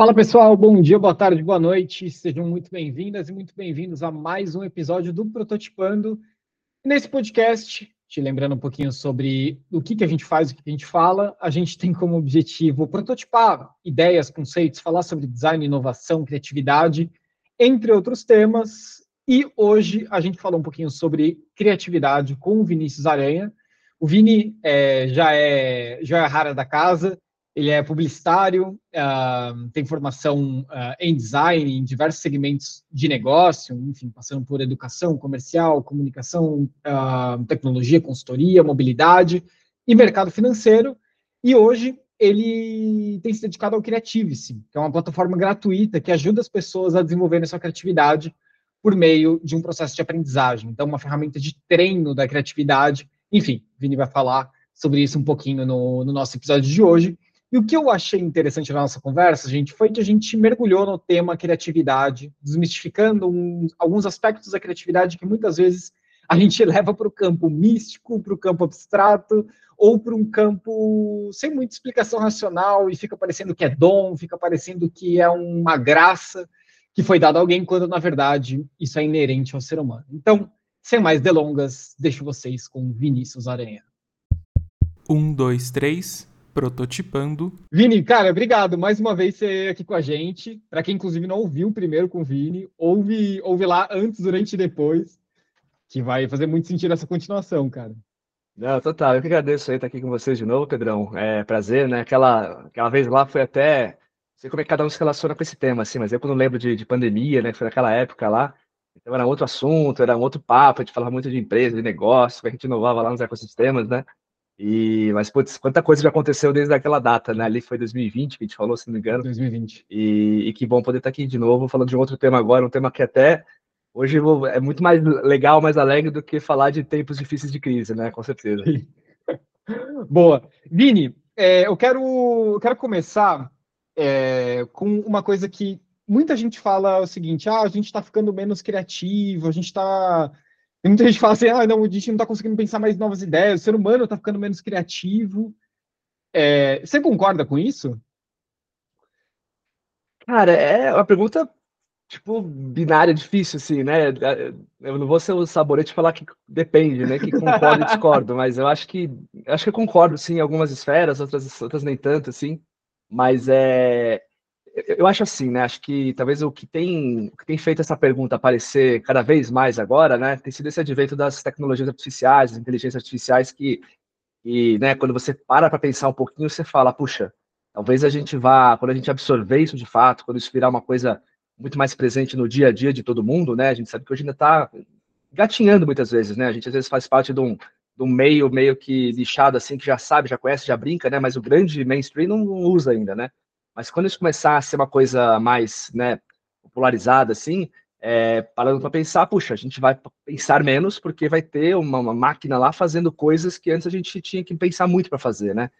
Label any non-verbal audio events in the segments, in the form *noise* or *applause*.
Fala pessoal, bom dia, boa tarde, boa noite, sejam muito bem-vindas e muito bem-vindos a mais um episódio do Prototipando. Nesse podcast, te lembrando um pouquinho sobre o que, que a gente faz, o que, que a gente fala, a gente tem como objetivo prototipar ideias, conceitos, falar sobre design, inovação, criatividade, entre outros temas. E hoje a gente falou um pouquinho sobre criatividade com o Vinícius Aranha. O Vini é, já é já é rara da casa, ele é publicitário, uh, tem formação uh, em design, em diversos segmentos de negócio, enfim, passando por educação, comercial, comunicação, uh, tecnologia, consultoria, mobilidade e mercado financeiro. E hoje ele tem se dedicado ao Creativity, que é uma plataforma gratuita que ajuda as pessoas a desenvolverem sua criatividade por meio de um processo de aprendizagem. Então, uma ferramenta de treino da criatividade. Enfim, Vini vai falar sobre isso um pouquinho no, no nosso episódio de hoje. E o que eu achei interessante na nossa conversa, gente, foi que a gente mergulhou no tema criatividade, desmistificando um, alguns aspectos da criatividade que muitas vezes a gente *laughs* leva para o campo místico, para o campo abstrato, ou para um campo sem muita explicação racional e fica parecendo que é dom, fica parecendo que é uma graça que foi dada a alguém, quando na verdade isso é inerente ao ser humano. Então, sem mais delongas, deixo vocês com Vinícius Aranha. Um, dois, três prototipando. Vini, cara, obrigado mais uma vez você aqui com a gente. Para quem inclusive não ouviu primeiro com o Vini, ouve, ouve lá antes, durante e depois, que vai fazer muito sentido essa continuação, cara. Não, total. Eu que agradeço aí estar aqui com vocês de novo, Pedrão. É prazer, né? Aquela, aquela vez lá foi até. Não sei como é que cada um se relaciona com esse tema, assim, mas eu quando lembro de, de pandemia, né? Que foi naquela época lá. Então era outro assunto, era um outro papo, a gente falava muito de empresa, de negócio, que a gente inovava lá nos ecossistemas, né? E, mas, putz, quanta coisa já aconteceu desde aquela data, né? Ali foi 2020 que a gente falou, se não me engano. 2020. E, e que bom poder estar aqui de novo, falando de um outro tema agora, um tema que até hoje é muito mais legal, mais alegre do que falar de tempos difíceis de crise, né? Com certeza. *laughs* Boa. Vini, é, eu, quero, eu quero começar é, com uma coisa que muita gente fala o seguinte: ah, a gente está ficando menos criativo, a gente está muita gente fala assim, ah, não, a gente não está conseguindo pensar mais novas ideias, o ser humano está ficando menos criativo. É, você concorda com isso? Cara, é uma pergunta, tipo, binária, difícil, assim, né? Eu não vou ser o sabonete falar que depende, né? Que concordo e discordo, mas eu acho que acho que eu concordo, sim, em algumas esferas, outras, outras nem tanto, assim. Mas é, eu acho assim, né? Acho que talvez o que tem, o que tem feito essa pergunta aparecer cada vez mais agora, né, tem sido esse advento das tecnologias artificiais, das inteligências artificiais que, que né, quando você para para pensar um pouquinho, você fala, puxa, talvez a gente vá, quando a gente absorver isso de fato, quando isso virar uma coisa muito mais presente no dia a dia de todo mundo, né? A gente sabe que hoje ainda está gatinhando muitas vezes, né? A gente às vezes faz parte de um, de um meio meio que lixado assim, que já sabe, já conhece, já brinca, né? Mas o grande mainstream não usa ainda, né? Mas quando isso começar a ser uma coisa mais né, popularizada, assim, é, parando para pensar, puxa, a gente vai pensar menos porque vai ter uma, uma, máquina lá fazendo coisas que antes a gente tinha que pensar muito para fazer, né?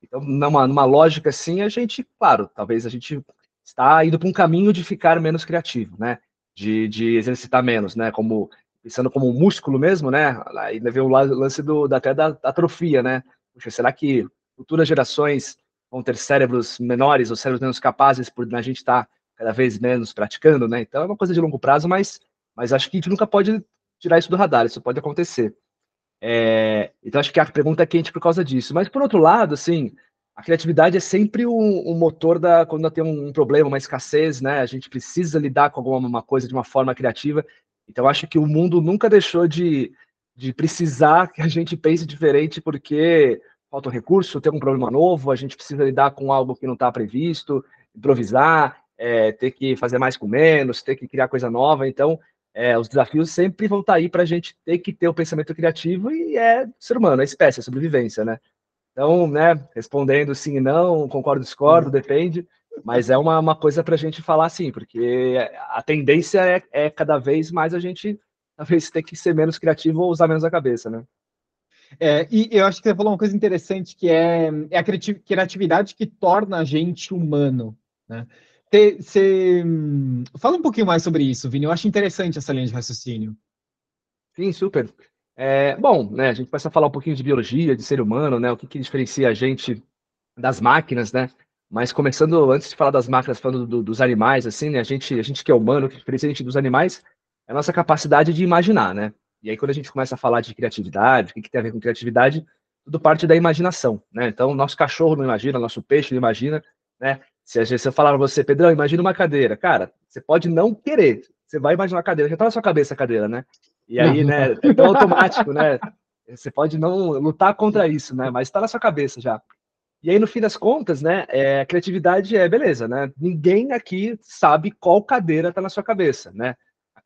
Então, numa, numa lógica assim, a gente, claro, talvez a gente está indo para um caminho de ficar menos criativo, né? De, de exercitar menos, né? Como pensando como músculo mesmo, né? Aí veio o lance do, até da, da atrofia, né? Puxa, será que futuras gerações vão ter cérebros menores ou cérebros menos capazes por a gente estar tá cada vez menos praticando, né? Então é uma coisa de longo prazo, mas, mas acho que a gente nunca pode tirar isso do radar, isso pode acontecer. É, então acho que a pergunta é quente por causa disso. Mas por outro lado, assim, a criatividade é sempre um, um motor da quando tem um, um, problema, uma escassez, né? A gente precisa lidar com alguma coisa de uma forma criativa. Então acho que o mundo nunca deixou de, de precisar que a gente pense diferente, porque falta um recurso, tem um problema novo, a gente precisa lidar com algo que não está previsto, improvisar, é, ter que fazer mais com menos, ter que criar coisa nova. Então, é, os desafios sempre vão estar tá aí para a gente ter que ter o pensamento criativo e é ser humano, é espécie, é sobrevivência, né? Então, né, respondendo sim e não, concordo, discordo, depende, mas é uma, uma coisa para a gente falar assim, porque a tendência é, é cada vez mais a gente talvez ter que ser menos criativo ou usar menos a cabeça, né? É, e eu acho que você falou uma coisa interessante que é, é a criatividade que torna a gente humano. Né? Você, fala um pouquinho mais sobre isso, Vini. Eu acho interessante essa linha de raciocínio. Sim, super. É, bom, né, a gente começa a falar um pouquinho de biologia, de ser humano, né, o que, que diferencia a gente das máquinas, né? Mas começando, antes de falar das máquinas, falando do, dos animais, assim, né? A gente, a gente que é humano, que diferencia a gente dos animais é a nossa capacidade de imaginar, né? E aí, quando a gente começa a falar de criatividade, o que, que tem a ver com criatividade, tudo parte da imaginação, né? Então, nosso cachorro não imagina, nosso peixe não imagina, né? Se, se eu falar para você, Pedrão, imagina uma cadeira, cara, você pode não querer, você vai imaginar a cadeira, já tá na sua cabeça a cadeira, né? E aí, né, é tão automático, né? Você pode não lutar contra isso, né? Mas está na sua cabeça já. E aí, no fim das contas, né, é, a criatividade é beleza, né? Ninguém aqui sabe qual cadeira está na sua cabeça, né?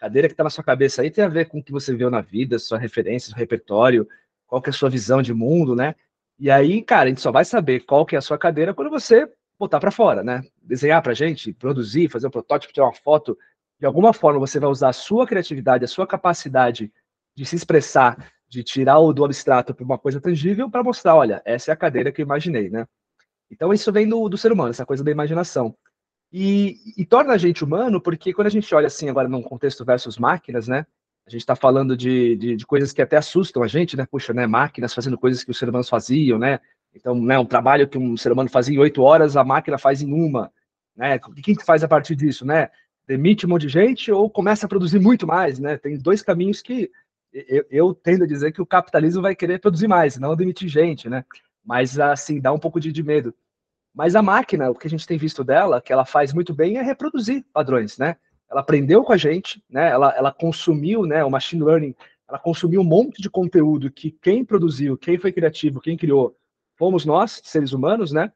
Cadeira que está na sua cabeça aí tem a ver com o que você viu na vida, sua referência, seu repertório, qual que é a sua visão de mundo, né? E aí, cara, a gente só vai saber qual que é a sua cadeira quando você botar para fora, né? Desenhar para gente, produzir, fazer um protótipo, tirar uma foto. De alguma forma, você vai usar a sua criatividade, a sua capacidade de se expressar de tirar o do abstrato para uma coisa tangível para mostrar, olha, essa é a cadeira que eu imaginei, né? Então isso vem do, do ser humano, essa coisa da imaginação. E, e, torna a gente humano porque quando a gente olha assim agora num contexto versus máquinas, né? A gente está falando de, de, de, coisas que até assustam a gente, né? Puxa, né? Máquinas fazendo coisas que os seres humanos faziam, né? Então, né? Um trabalho que um ser humano fazia em oito horas, a máquina faz em uma, né? O que, que faz a partir disso, né? Demite um monte de gente ou começa a produzir muito mais, né? Tem dois caminhos que eu, eu, tendo a dizer que o capitalismo vai querer produzir mais, não demitir gente, né? Mas, assim, dá um pouco de, de medo. Mas a máquina, o que a gente tem visto dela, que ela faz muito bem, é reproduzir padrões, né? Ela aprendeu com a gente, né? Ela, ela consumiu, né? O machine learning, ela consumiu um monte de conteúdo que quem produziu, quem foi criativo, quem criou, fomos nós, seres humanos, né?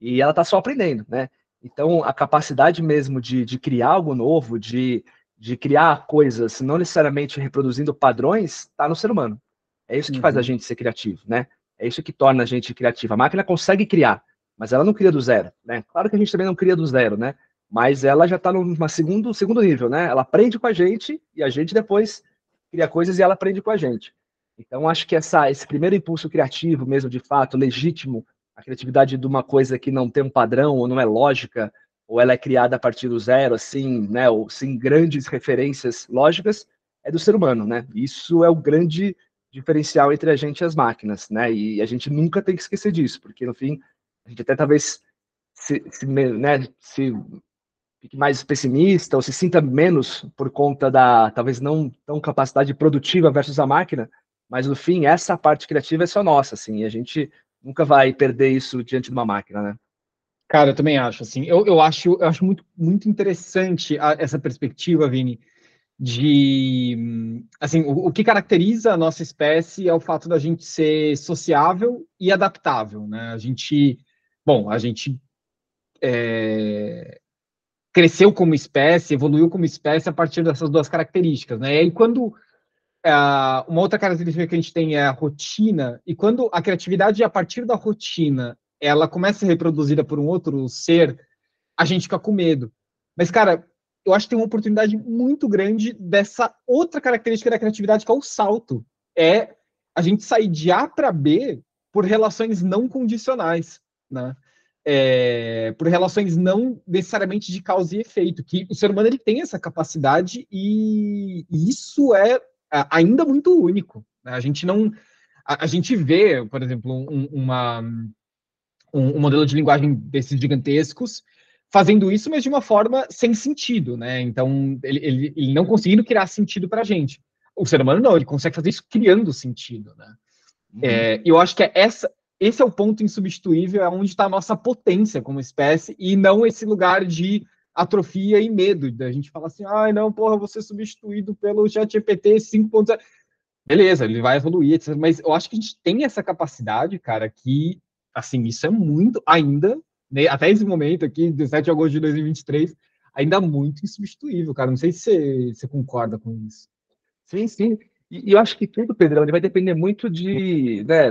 E ela está só aprendendo, né? Então, a capacidade mesmo de, de criar algo novo, de de criar coisas, não necessariamente reproduzindo padrões, está no ser humano. É isso que uhum. faz a uhum. gente ser criativo, né? É isso que torna a gente criativa. A máquina consegue criar, mas ela não cria do zero, né? Claro que a gente também não cria do zero, né? Mas ela já está no segundo, segundo nível, né? Ela aprende com a gente e a gente depois cria coisas e ela aprende com a gente. Então, acho que essa, esse primeiro impulso criativo, mesmo de fato, legítimo, a criatividade de uma coisa que não tem um padrão ou não é lógica, ou ela é criada a partir do zero, assim, né, ou sem grandes referências lógicas, é do ser humano, né? Isso é o grande diferencial entre a gente e as máquinas, né? E a gente nunca tem que esquecer disso, porque no fim a gente até talvez se, se, né, se fique mais pessimista ou se sinta menos por conta da talvez não tão capacidade produtiva versus a máquina, mas no fim essa parte criativa é só nossa, assim, e a gente nunca vai perder isso diante de uma máquina, né? Cara, eu também acho, assim, eu, eu acho, eu acho muito, muito interessante a, essa perspectiva, Vini, de, assim, o, o, que caracteriza a nossa espécie é o fato da gente ser sociável e adaptável, né? A gente, bom, a gente é, cresceu como espécie, evoluiu como espécie a partir dessas duas características, né? E quando é, uma outra característica que a gente tem é a rotina, e quando a criatividade a partir da rotina ela começa a ser reproduzida por um outro ser, a gente fica com medo. Mas, cara, eu acho que tem uma oportunidade muito grande dessa outra característica da criatividade, que é o salto. É a gente sair de A para B por relações não condicionais, né? É, por relações não necessariamente de causa e efeito, que o ser humano ele tem essa capacidade e, isso é ainda muito único. Né? A gente não, a, a, gente vê, por exemplo, um, uma um, um modelo de linguagem desses gigantescos, fazendo isso, mas de uma forma sem sentido, né? Então, ele, ele, ele não conseguindo criar sentido para a gente. O ser humano não, ele consegue fazer isso criando sentido, né? Uhum. É, eu acho que é essa, esse é o ponto insubstituível, é onde está a nossa potência como espécie, e não esse lugar de atrofia e medo, da gente falar assim, ai, ah, não, porra, vou ser substituído pelo ChatGPT 5.0. Beleza, ele vai evoluir, etc. Mas eu acho que a gente tem essa capacidade, cara, que assim, isso é muito, ainda, né, até esse momento aqui, 17 de agosto de 2023, ainda muito insubstituível, cara. Não sei se você, você concorda com isso. Sim, sim. E, e eu acho que tudo, Pedrão, ele vai depender muito de, né,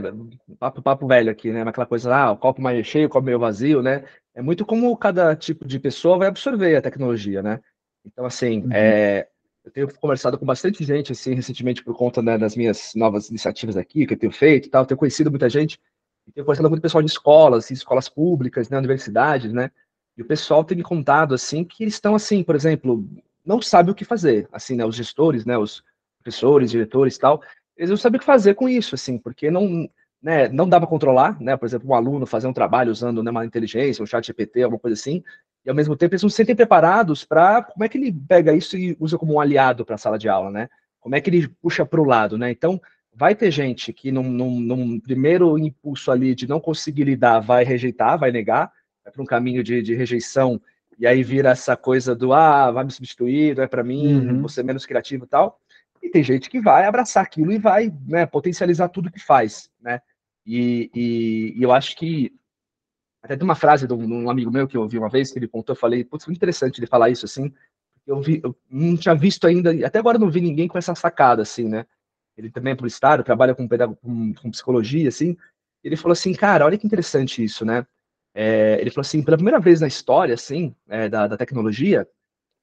papo, papo velho aqui, né, aquela coisa, ah, o copo mais cheio, o copo meio vazio, né, é muito como cada tipo de pessoa vai absorver a tecnologia, né. Então, assim, uhum. é, eu tenho conversado com bastante gente, assim, recentemente por conta né, das minhas novas iniciativas aqui, que eu tenho feito e tal, tenho conhecido muita gente, e tenho conversado com muito pessoal de escolas, assim, escolas públicas, né, universidades, né, e o pessoal tem me contado, assim, que eles estão, assim, por exemplo, não sabem o que fazer, assim, né, os gestores, né, os professores, diretores e tal, eles não sabem o que fazer com isso, assim, porque não, né, não dá para controlar, né? Por exemplo, um aluno fazer um trabalho usando né, uma inteligência, um chat GPT, alguma coisa assim, e ao mesmo tempo eles não se sentem preparados para como é que ele pega isso e usa como um aliado para a sala de aula, né? Como é que ele puxa para o lado, né? Então, vai ter gente que num, num, num, primeiro impulso ali de não conseguir lidar vai rejeitar, vai negar, vai para um caminho de, de, rejeição, e aí vira essa coisa do ah, vai me substituir, não é para mim, uhum. vou ser menos criativo e tal. E tem gente que vai abraçar aquilo e vai né, potencializar tudo que faz, né? E, e, e, eu acho que até tem uma frase de um, de um, amigo meu que eu ouvi uma vez que ele contou, eu falei, putz, foi interessante ele falar isso assim. Eu, vi, eu não tinha visto ainda, até agora não vi ninguém com essa sacada assim, né? Ele também é publicitário, trabalha com, com, com psicologia, assim. Ele falou assim, cara, olha que interessante isso, né? É, ele falou assim, pela primeira vez na história, assim, é, da, da tecnologia,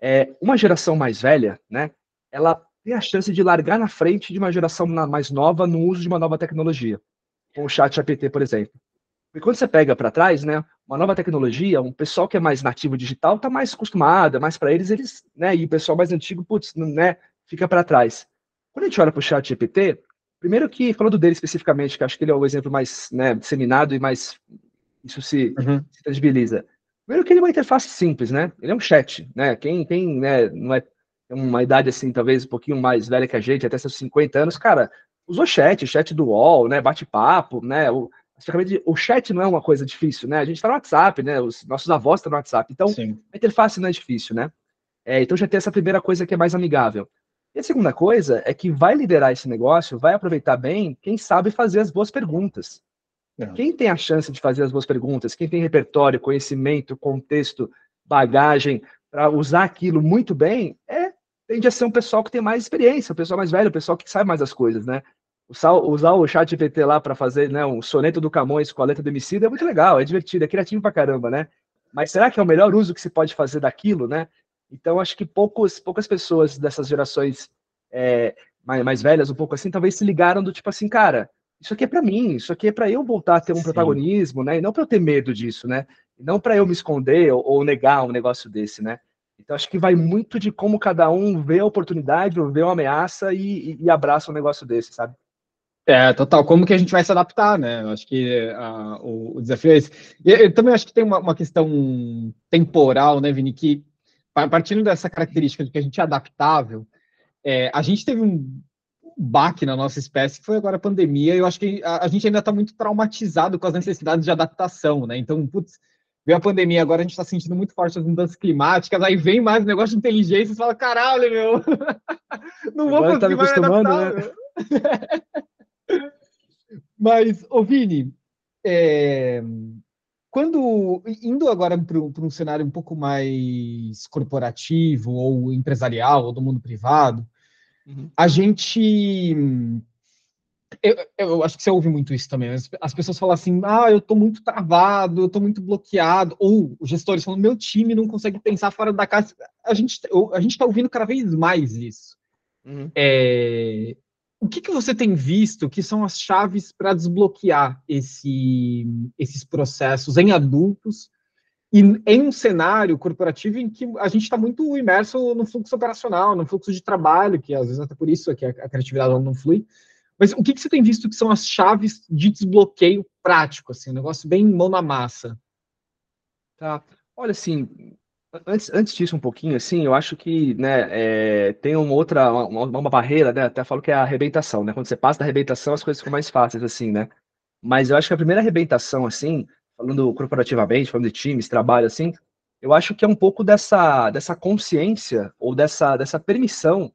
é, uma geração mais velha, né? Ela tem a chance de largar na frente de uma geração mais nova no uso de uma nova tecnologia, com o chat GPT, por exemplo. E quando você pega para trás, né, uma nova tecnologia, um pessoal que é mais nativo digital está mais acostumado, mais para eles, eles, né, e o pessoal mais antigo, putz, né, fica para trás. Quando a gente olha para o chat GPT, primeiro que, falando dele especificamente, que acho que ele é o exemplo mais né, disseminado e mais isso se, uhum. se tangibiliza. Primeiro que ele é uma interface simples, né? Ele é um chat, né? Quem tem, né, não é uma idade assim, talvez um pouquinho mais velha que a gente, até seus 50 anos, cara, usou chat, chat do UOL, né, bate-papo, né, o, o chat não é uma coisa difícil, né, a gente está no WhatsApp, né, os nossos avós estão no WhatsApp, então Sim. a interface não é difícil, né, é, então já tem essa primeira coisa que é mais amigável. E a segunda coisa é que vai liderar esse negócio, vai aproveitar bem quem sabe fazer as boas perguntas. É. Quem tem a chance de fazer as boas perguntas, quem tem repertório, conhecimento, contexto, bagagem, para usar aquilo muito bem, é tende a ser um pessoal que tem mais experiência, um pessoal mais velho, um pessoal que sabe mais as coisas, né? Usar, o chat GPT lá para fazer né, um soneto do Camões com a letra do Emicida é muito legal, é divertido, é criativo pra caramba, né? Mas será que é o melhor uso que se pode fazer daquilo, né? Então, acho que poucos, poucas pessoas dessas gerações é, mais, mais velhas, um pouco assim, talvez se ligaram do tipo assim, cara, isso aqui é para mim, isso aqui é para eu voltar a ter um Sim. protagonismo, né? E não para eu ter medo disso, né? E não para eu me esconder ou, ou, negar um negócio desse, né? Então, acho que vai muito de como cada um vê a oportunidade, vê uma ameaça e, e, abraça um negócio desse, sabe? É, total. Como que a gente vai se adaptar, né? Eu acho que uh, o, o, desafio é esse. Eu também acho que tem uma, uma, questão temporal, né, Vini, que partindo dessa característica de que a gente é adaptável, é, a gente teve um baque na nossa espécie que foi agora a pandemia, e eu acho que a, a gente ainda está muito traumatizado com as necessidades de adaptação, né? Então, putz, veio a pandemia, agora a gente está sentindo muito forte as mudanças climáticas, aí vem mais negócio de inteligência e fala, caralho, meu, *laughs* não vou agora tá conseguir tá me acostumando, né? *laughs* Mas, ô Vini, é, quando indo agora para um cenário um pouco mais corporativo ou empresarial ou do mundo privado, uhum. a gente eu, eu, acho que você ouve muito isso também. As, as pessoas falam assim: ah, eu estou muito travado, eu estou muito bloqueado. Ou os gestores falam: meu time não consegue pensar fora da casa. A gente a está ouvindo cada vez mais isso. Uhum. É, o que, que você tem visto que são as chaves para desbloquear esse, esses processos em adultos e em um cenário corporativo em que a gente está muito imerso no fluxo operacional, no fluxo de trabalho, que às vezes até por isso é que a, a criatividade não flui. Mas o que, que você tem visto que são as chaves de desbloqueio prático, assim, um negócio bem mão na massa? Tá. Olha, assim, antes, antes disso um pouquinho, assim, eu acho que, né, é, tem uma outra, uma, uma, barreira, né, até falo que é a arrebentação, né, quando você passa da arrebentação as coisas ficam mais fáceis, assim, né, mas eu acho que a primeira arrebentação, assim, falando corporativamente, falando de times, trabalho, assim, eu acho que é um pouco dessa, dessa consciência ou dessa, dessa permissão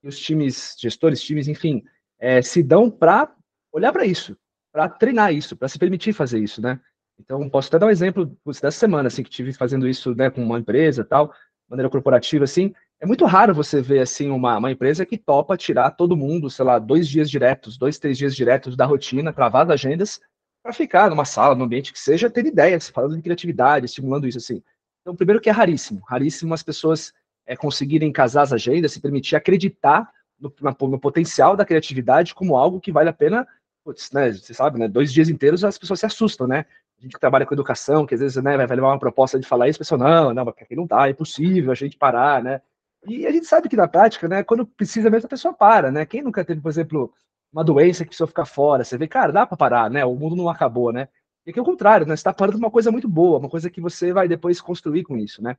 que os times, gestores, times, enfim, é, se dão para olhar para isso, para treinar isso, para se permitir fazer isso, né? Então, posso até dar um exemplo dessa semana, assim, que tive fazendo isso, né, com uma empresa tal, maneira corporativa, assim. É muito raro você ver, assim, uma, uma empresa que topa tirar todo mundo, sei lá, dois dias diretos, dois, três dias diretos da rotina, cravar agendas, para ficar numa sala, num ambiente que seja, ter ideias, falando de criatividade, estimulando isso, assim. Então, primeiro que é raríssimo, raríssimo as pessoas é, conseguirem casar as agendas, se permitir acreditar no, no, potencial da criatividade como algo que vale a pena, putz, né, você sabe, né, dois dias inteiros as pessoas se assustam, né? A gente que trabalha com educação, que às vezes né, vai levar uma proposta de falar isso, a pessoa, não, não, aqui não dá, é impossível a gente parar, né? E a gente sabe que na prática, né, quando precisa mesmo, a pessoa para, né? Quem nunca teve, por exemplo, uma doença que precisa ficar fora. Você vê, cara, dá para parar, né? O mundo não acabou, né? E aqui é o contrário, né? Você está parando uma coisa muito boa, uma coisa que você vai depois construir com isso, né?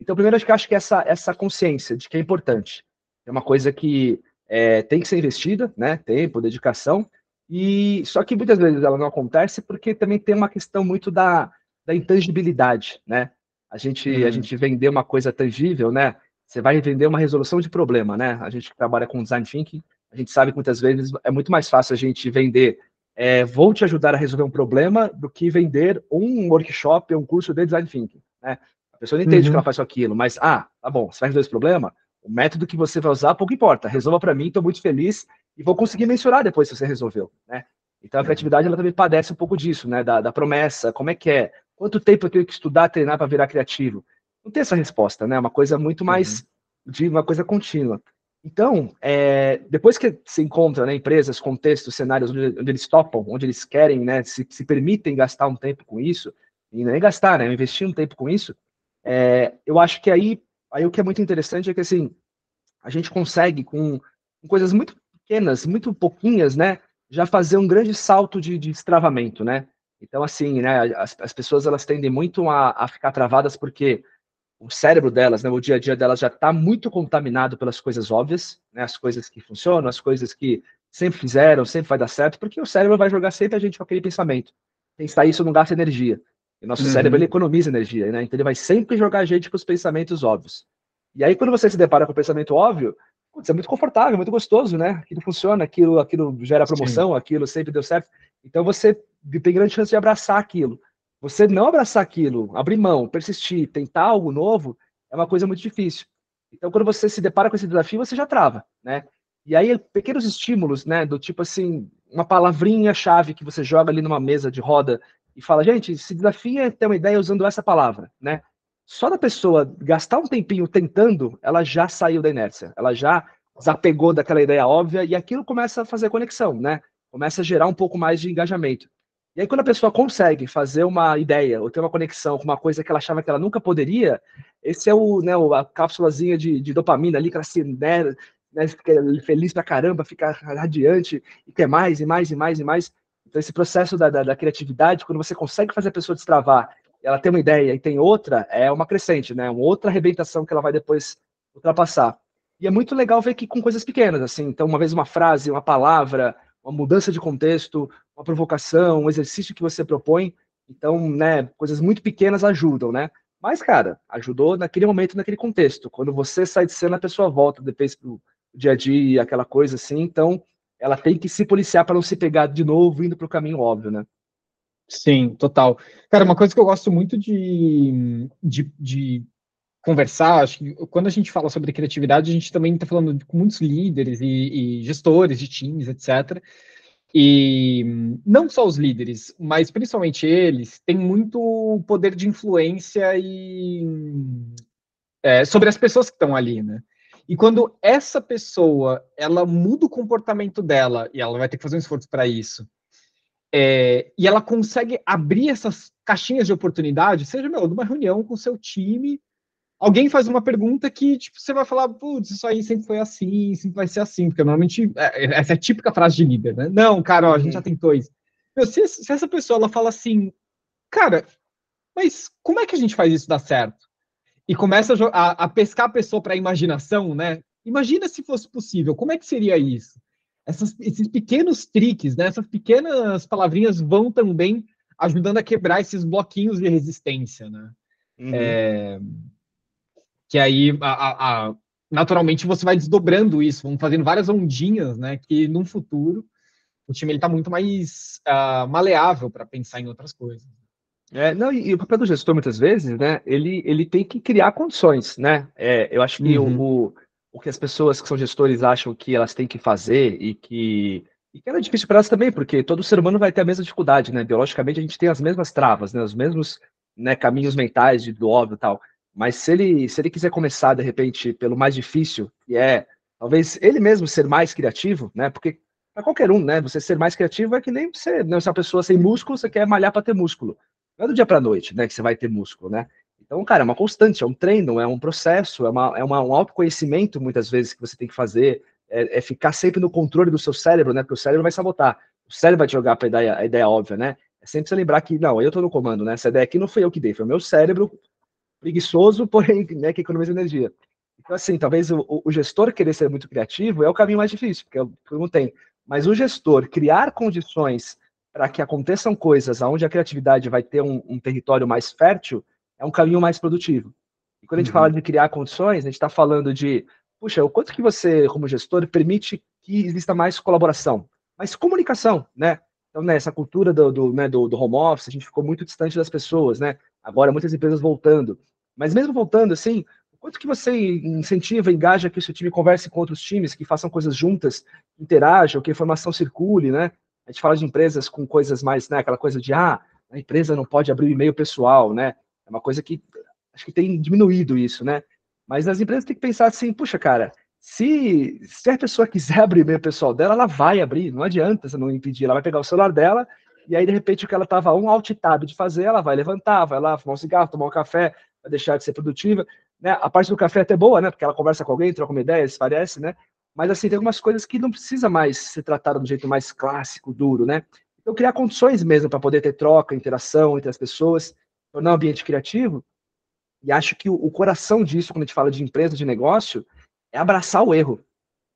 Então, primeiro, acho que acho que essa, essa consciência de que é importante. É uma coisa que é, tem que ser investida, né? Tempo, dedicação. E só que muitas vezes ela não acontece porque também tem uma questão muito da, da intangibilidade, né? A gente, uhum. a gente vender uma coisa tangível, né? Você vai vender uma resolução de problema, né? A gente que trabalha com design thinking, a gente sabe que muitas vezes é muito mais fácil a gente vender é, vou te ajudar a resolver um problema do que vender um workshop um curso de design thinking, né? A pessoa não entende uhum. que ela faz aquilo, mas, ah, tá bom, você vai resolver esse problema, o método que você vai usar pouco importa, resolva para mim, estou muito feliz e vou conseguir mensurar depois se você resolveu, né? Então a criatividade ela também padece um pouco disso, né? Da, da promessa, como é que é, quanto tempo eu tenho que estudar, treinar para virar criativo? Não tem essa resposta, né? É uma coisa muito mais uhum. de uma coisa contínua. Então, é, depois que se encontra né, empresas, contextos, cenários onde, onde, eles topam, onde eles querem, né, se, se, permitem gastar um tempo com isso, e nem gastar, né, investir um tempo com isso, é, eu acho que aí, aí o que é muito interessante é que assim, a gente consegue, com, com coisas muito pequenas, muito pouquinhas, né, já fazer um grande salto de, de destravamento, né? Então, assim, né, as, as pessoas elas tendem muito a, a ficar travadas porque o cérebro delas, né, o dia a dia delas já está muito contaminado pelas coisas óbvias, né, as coisas que funcionam, as coisas que sempre fizeram, sempre vai dar certo, porque o cérebro vai jogar sempre a gente com aquele pensamento. Pensar isso não gasta energia. E nosso uhum. cérebro ele economiza energia, né? Então ele vai sempre jogar a gente para os pensamentos óbvios. E aí quando você se depara com o pensamento óbvio, putz, é muito confortável, muito gostoso, né? Aquilo funciona, aquilo, aquilo gera promoção, Sim. aquilo sempre deu certo. Então você tem grande chance de abraçar aquilo. Você não abraçar aquilo, abrir mão, persistir, tentar algo novo, é uma coisa muito difícil. Então, quando você se depara com esse desafio, você já trava, né? E aí, pequenos estímulos, né? Do tipo assim, uma palavrinha-chave que você joga ali numa mesa de roda e fala, gente, se desafia ter uma ideia usando essa palavra, né? Só da pessoa gastar um tempinho tentando, ela já saiu da inércia, ela já desapegou daquela ideia óbvia e aquilo começa a fazer conexão, né? Começa a gerar um pouco mais de engajamento. E aí, quando a pessoa consegue fazer uma ideia ou ter uma conexão com uma coisa que ela achava que ela nunca poderia, esse é o, né, a cápsulazinha de, de dopamina ali, que ela se né, né, fica feliz pra caramba, fica radiante, e quer mais, e mais, e mais, e mais. Então, esse processo da, da, da criatividade, quando você consegue fazer a pessoa destravar, ela tem uma ideia e tem outra, é uma crescente, né? Uma outra arrebentação que ela vai depois ultrapassar. E é muito legal ver que com coisas pequenas, assim. Então, uma vez uma frase, uma palavra, uma mudança de contexto, uma provocação, um exercício que você propõe. Então, né, coisas muito pequenas ajudam, né? Mas, cara, ajudou naquele momento, naquele contexto. Quando você sai de cena, a pessoa volta depois pro dia a dia, aquela coisa assim. Então, ela tem que se policiar para não se pegar de novo indo para o caminho óbvio, né? Sim, total. Cara, uma coisa que eu gosto muito de, de, de conversar, acho que quando a gente fala sobre criatividade, a gente também está falando com muitos líderes e, e, gestores de times, etc. E não só os líderes, mas principalmente eles, têm muito poder de influência e, é, sobre as pessoas que estão ali, né? E quando essa pessoa ela muda o comportamento dela e ela vai ter que fazer um esforço para isso, é, e ela consegue abrir essas caixinhas de oportunidade, seja meu, numa reunião com o seu time alguém faz uma pergunta que tipo, você vai falar, putz, isso aí sempre foi assim, sempre vai ser assim, porque normalmente é, é, essa é a típica frase de líder, né? Não, cara, ó, a gente já uhum. tentou isso. Meu, se, se, essa pessoa ela fala assim, cara, mas como é que a gente faz isso dar certo? E começa a, a, pescar a pessoa para a imaginação, né? Imagina se fosse possível, como é que seria isso? Essas, esses pequenos triques, né? Essas pequenas palavrinhas vão também ajudando a quebrar esses bloquinhos de resistência, né? Uhum. É, que aí a, a, naturalmente você vai desdobrando isso, vão fazendo várias ondinhas, né? Que no futuro o time está muito mais uh, maleável para pensar em outras coisas. É, não, e, e, o papel do gestor, muitas vezes, né, ele, ele tem que criar condições, né? É, eu acho que uhum. o, o que as pessoas que são gestores acham que elas têm que fazer e que, e que é difícil para elas também, porque todo ser humano vai ter a mesma dificuldade, né? Biologicamente a gente tem as mesmas travas, né? Os mesmos né, caminhos mentais de, do óbvio e tal. Mas se ele, se ele quiser começar, de repente, pelo mais difícil, que é talvez ele mesmo ser mais criativo, né? Porque para qualquer um, né? Você ser mais criativo é que nem você, né? Se uma pessoa sem músculo, você quer malhar para ter músculo. Não é do dia para noite, né? Que você vai ter músculo, né? Então, cara, é uma constante, é um treino, é um processo, é, uma, é uma, um autoconhecimento, muitas vezes, que você tem que fazer, é, é, ficar sempre no controle do seu cérebro, né? Porque o cérebro vai sabotar. O cérebro vai te jogar para ideia, a ideia óbvia, né? É sempre você lembrar que, não, eu estou no comando, né? Essa ideia aqui não foi eu que dei, foi o meu cérebro preguiçoso, *laughs* porém, né, que economiza energia. Então, assim, talvez o, o, gestor querer ser muito criativo é o caminho mais difícil, porque não tem. Mas o gestor criar condições para que aconteçam coisas onde a criatividade vai ter um, um, território mais fértil é um caminho mais produtivo. E quando a gente uhum. fala de criar condições, a gente está falando de, puxa, o quanto que você, como gestor, permite que exista mais colaboração, mais comunicação, né? Então, né, essa cultura do, do, né, do, do home office, a gente ficou muito distante das pessoas, né? Agora, muitas empresas voltando. Mas mesmo voltando, assim, quanto que você incentiva, engaja que o seu time converse com outros times, que façam coisas juntas, interajam, que a informação circule, né? A gente fala de empresas com coisas mais, né, aquela coisa de, ah, a empresa não pode abrir o e-mail pessoal, né? É uma coisa que acho que tem diminuído isso, né? Mas nas empresas tem que pensar assim, puxa, cara, se, se a pessoa quiser *laughs* abrir o e-mail pessoal dela, ela vai abrir, não adianta você não impedir, ela vai pegar o celular dela e aí, de repente, o que ela estava um alt tab de fazer, ela vai levantar, vai lá fumar um cigarro, tomar um café, vai deixar de ser produtiva. Né? A parte do café é até boa, né? Porque ela conversa com alguém, troca uma ideia, se parece, né? Mas assim, tem algumas coisas que não precisa mais ser tratada do jeito mais clássico, duro, né? Então, criar condições mesmo para poder ter troca, interação entre as pessoas, tornar um ambiente criativo. E acho que o, o coração disso, quando a gente fala de empresa, de negócio, é abraçar o erro.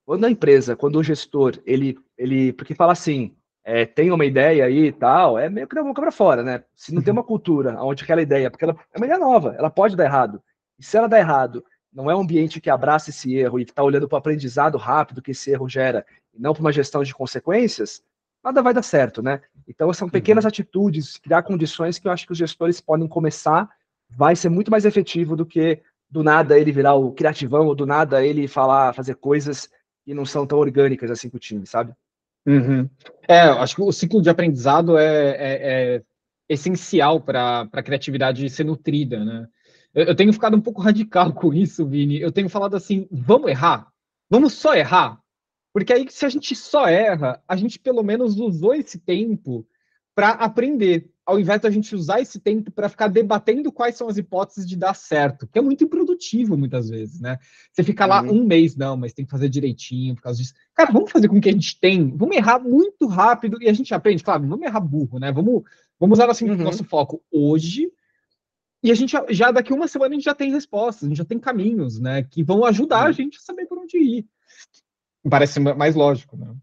Quando a empresa, quando o gestor, ele, ele porque fala assim, é, tem uma ideia aí e tal, é meio que da boca para fora, né? Se não tem uma *laughs* cultura onde aquela ideia, porque ela é uma ideia nova, ela pode dar errado. E se ela dá errado, não é um ambiente que abraça esse erro e que está olhando para o aprendizado rápido que esse erro gera, e não para uma gestão de consequências, nada vai dar certo, né? Então são pequenas uhum. atitudes, criar condições que eu acho que os gestores podem começar, vai ser muito mais efetivo do que do nada ele virar o criativão, ou do nada ele falar, fazer coisas que não são tão orgânicas assim com o time, sabe? Uhum. É, acho que o ciclo de aprendizado é, é, é essencial para a criatividade ser nutrida, né? Eu, tenho ficado um pouco radical *laughs* com isso, Vini. Eu tenho falado assim: vamos errar? Vamos só errar? Porque aí, se a gente só erra, a gente pelo menos usou esse tempo para aprender ao invés de a gente usar esse tempo para ficar debatendo quais são as hipóteses de dar certo, que é muito improdutivo muitas vezes, né? Você fica lá uhum. um mês, não, mas tem que fazer direitinho por causa disso. Cara, vamos fazer com o que a gente tem, vamos errar muito rápido e a gente aprende, claro, vamos errar burro, né? Vamos, vamos usar assim uhum. nosso foco hoje e a gente já, já, daqui uma semana a gente já tem respostas, a gente já tem caminhos, né? Que vão ajudar a gente a saber por onde ir. Parece mais lógico, né?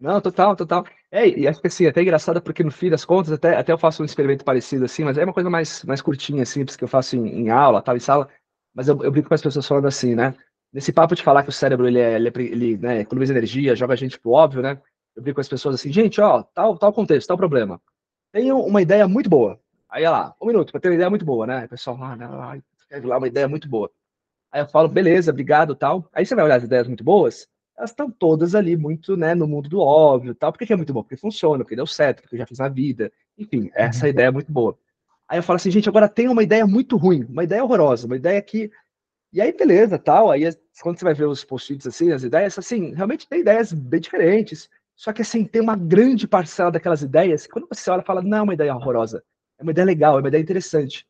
Não, total, total. É, e acho que assim, até engraçado porque no fim das contas, até, até eu faço um experimento parecido assim, mas é uma coisa mais, mais curtinha, simples, que eu faço em, em aula, tal, em sala, mas eu, eu brinco com as pessoas falando assim, né? Nesse papo de falar que o cérebro, ele, é, ele, é, ele né, economiza energia, joga a gente pro óbvio, né? Eu brinco com as pessoas assim, gente, ó, tal, tal contexto, tal problema. Tenho uma ideia muito boa. Aí, lá, um minuto, para ter uma ideia muito boa, né? O pessoal, ah, não, lá, uma ideia muito boa. Aí eu falo, beleza, obrigado, tal. Aí você vai olhar as ideias muito boas, elas estão todas ali muito, né, no mundo do óbvio, tal. Por que, que é muito bom? Porque funciona, porque deu certo, porque eu já fiz na vida. Enfim, essa uhum. ideia é muito boa. Aí eu falo assim, gente, agora tem uma ideia muito ruim, uma ideia horrorosa, uma ideia que e aí, beleza, tal. Aí, quando você vai ver os post-its assim, as ideias, assim, realmente tem ideias bem diferentes. Só que, assim, tem uma grande parcela daquelas ideias que, quando você olha, fala, não é uma ideia horrorosa. É uma ideia legal, é uma ideia interessante.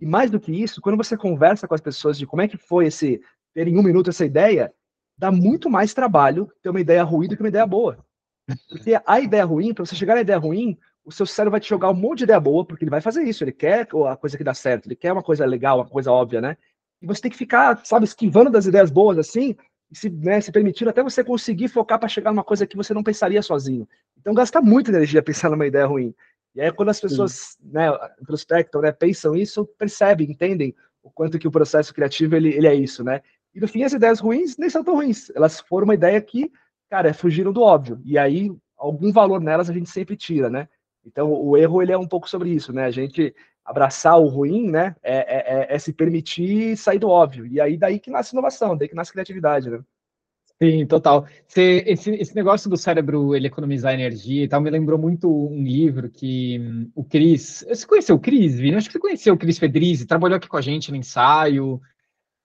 E mais do que isso, quando você conversa com as pessoas de como é que foi esse ter em um minuto essa ideia, dá muito mais trabalho ter uma ideia ruim do que uma ideia boa. Porque a ideia ruim, para você chegar na ideia ruim, o seu cérebro vai te jogar um monte de ideia boa, porque ele vai fazer isso, ele quer a coisa que dá certo, ele quer uma coisa legal, uma coisa óbvia, né? E você tem que ficar, sabe, esquivando das ideias boas assim, e se, né, se permitindo até você conseguir focar para chegar numa coisa que você não pensaria sozinho. Então gasta muita energia pensar numa ideia ruim. E aí quando as pessoas, né, prospectam, né, pensam isso, percebem, entendem o quanto que o processo criativo ele, ele é isso, né? E no fim, as ideias ruins nem são tão ruins. Elas foram uma ideia que, cara, fugiram do óbvio. E aí, algum valor nelas a gente sempre tira, né? Então, o erro, ele é um pouco sobre isso, né? A gente abraçar o ruim, né? É, é, é, é se permitir sair do óbvio. E aí, daí que nasce inovação, daí que nasce criatividade, né? Sim, total. Você, esse, esse negócio do cérebro ele economizar energia e tal me lembrou muito um livro que um, o Cris. Você conheceu o Cris, Vini? Acho que você conheceu o Cris Fedrizzi, trabalhou aqui com a gente no ensaio.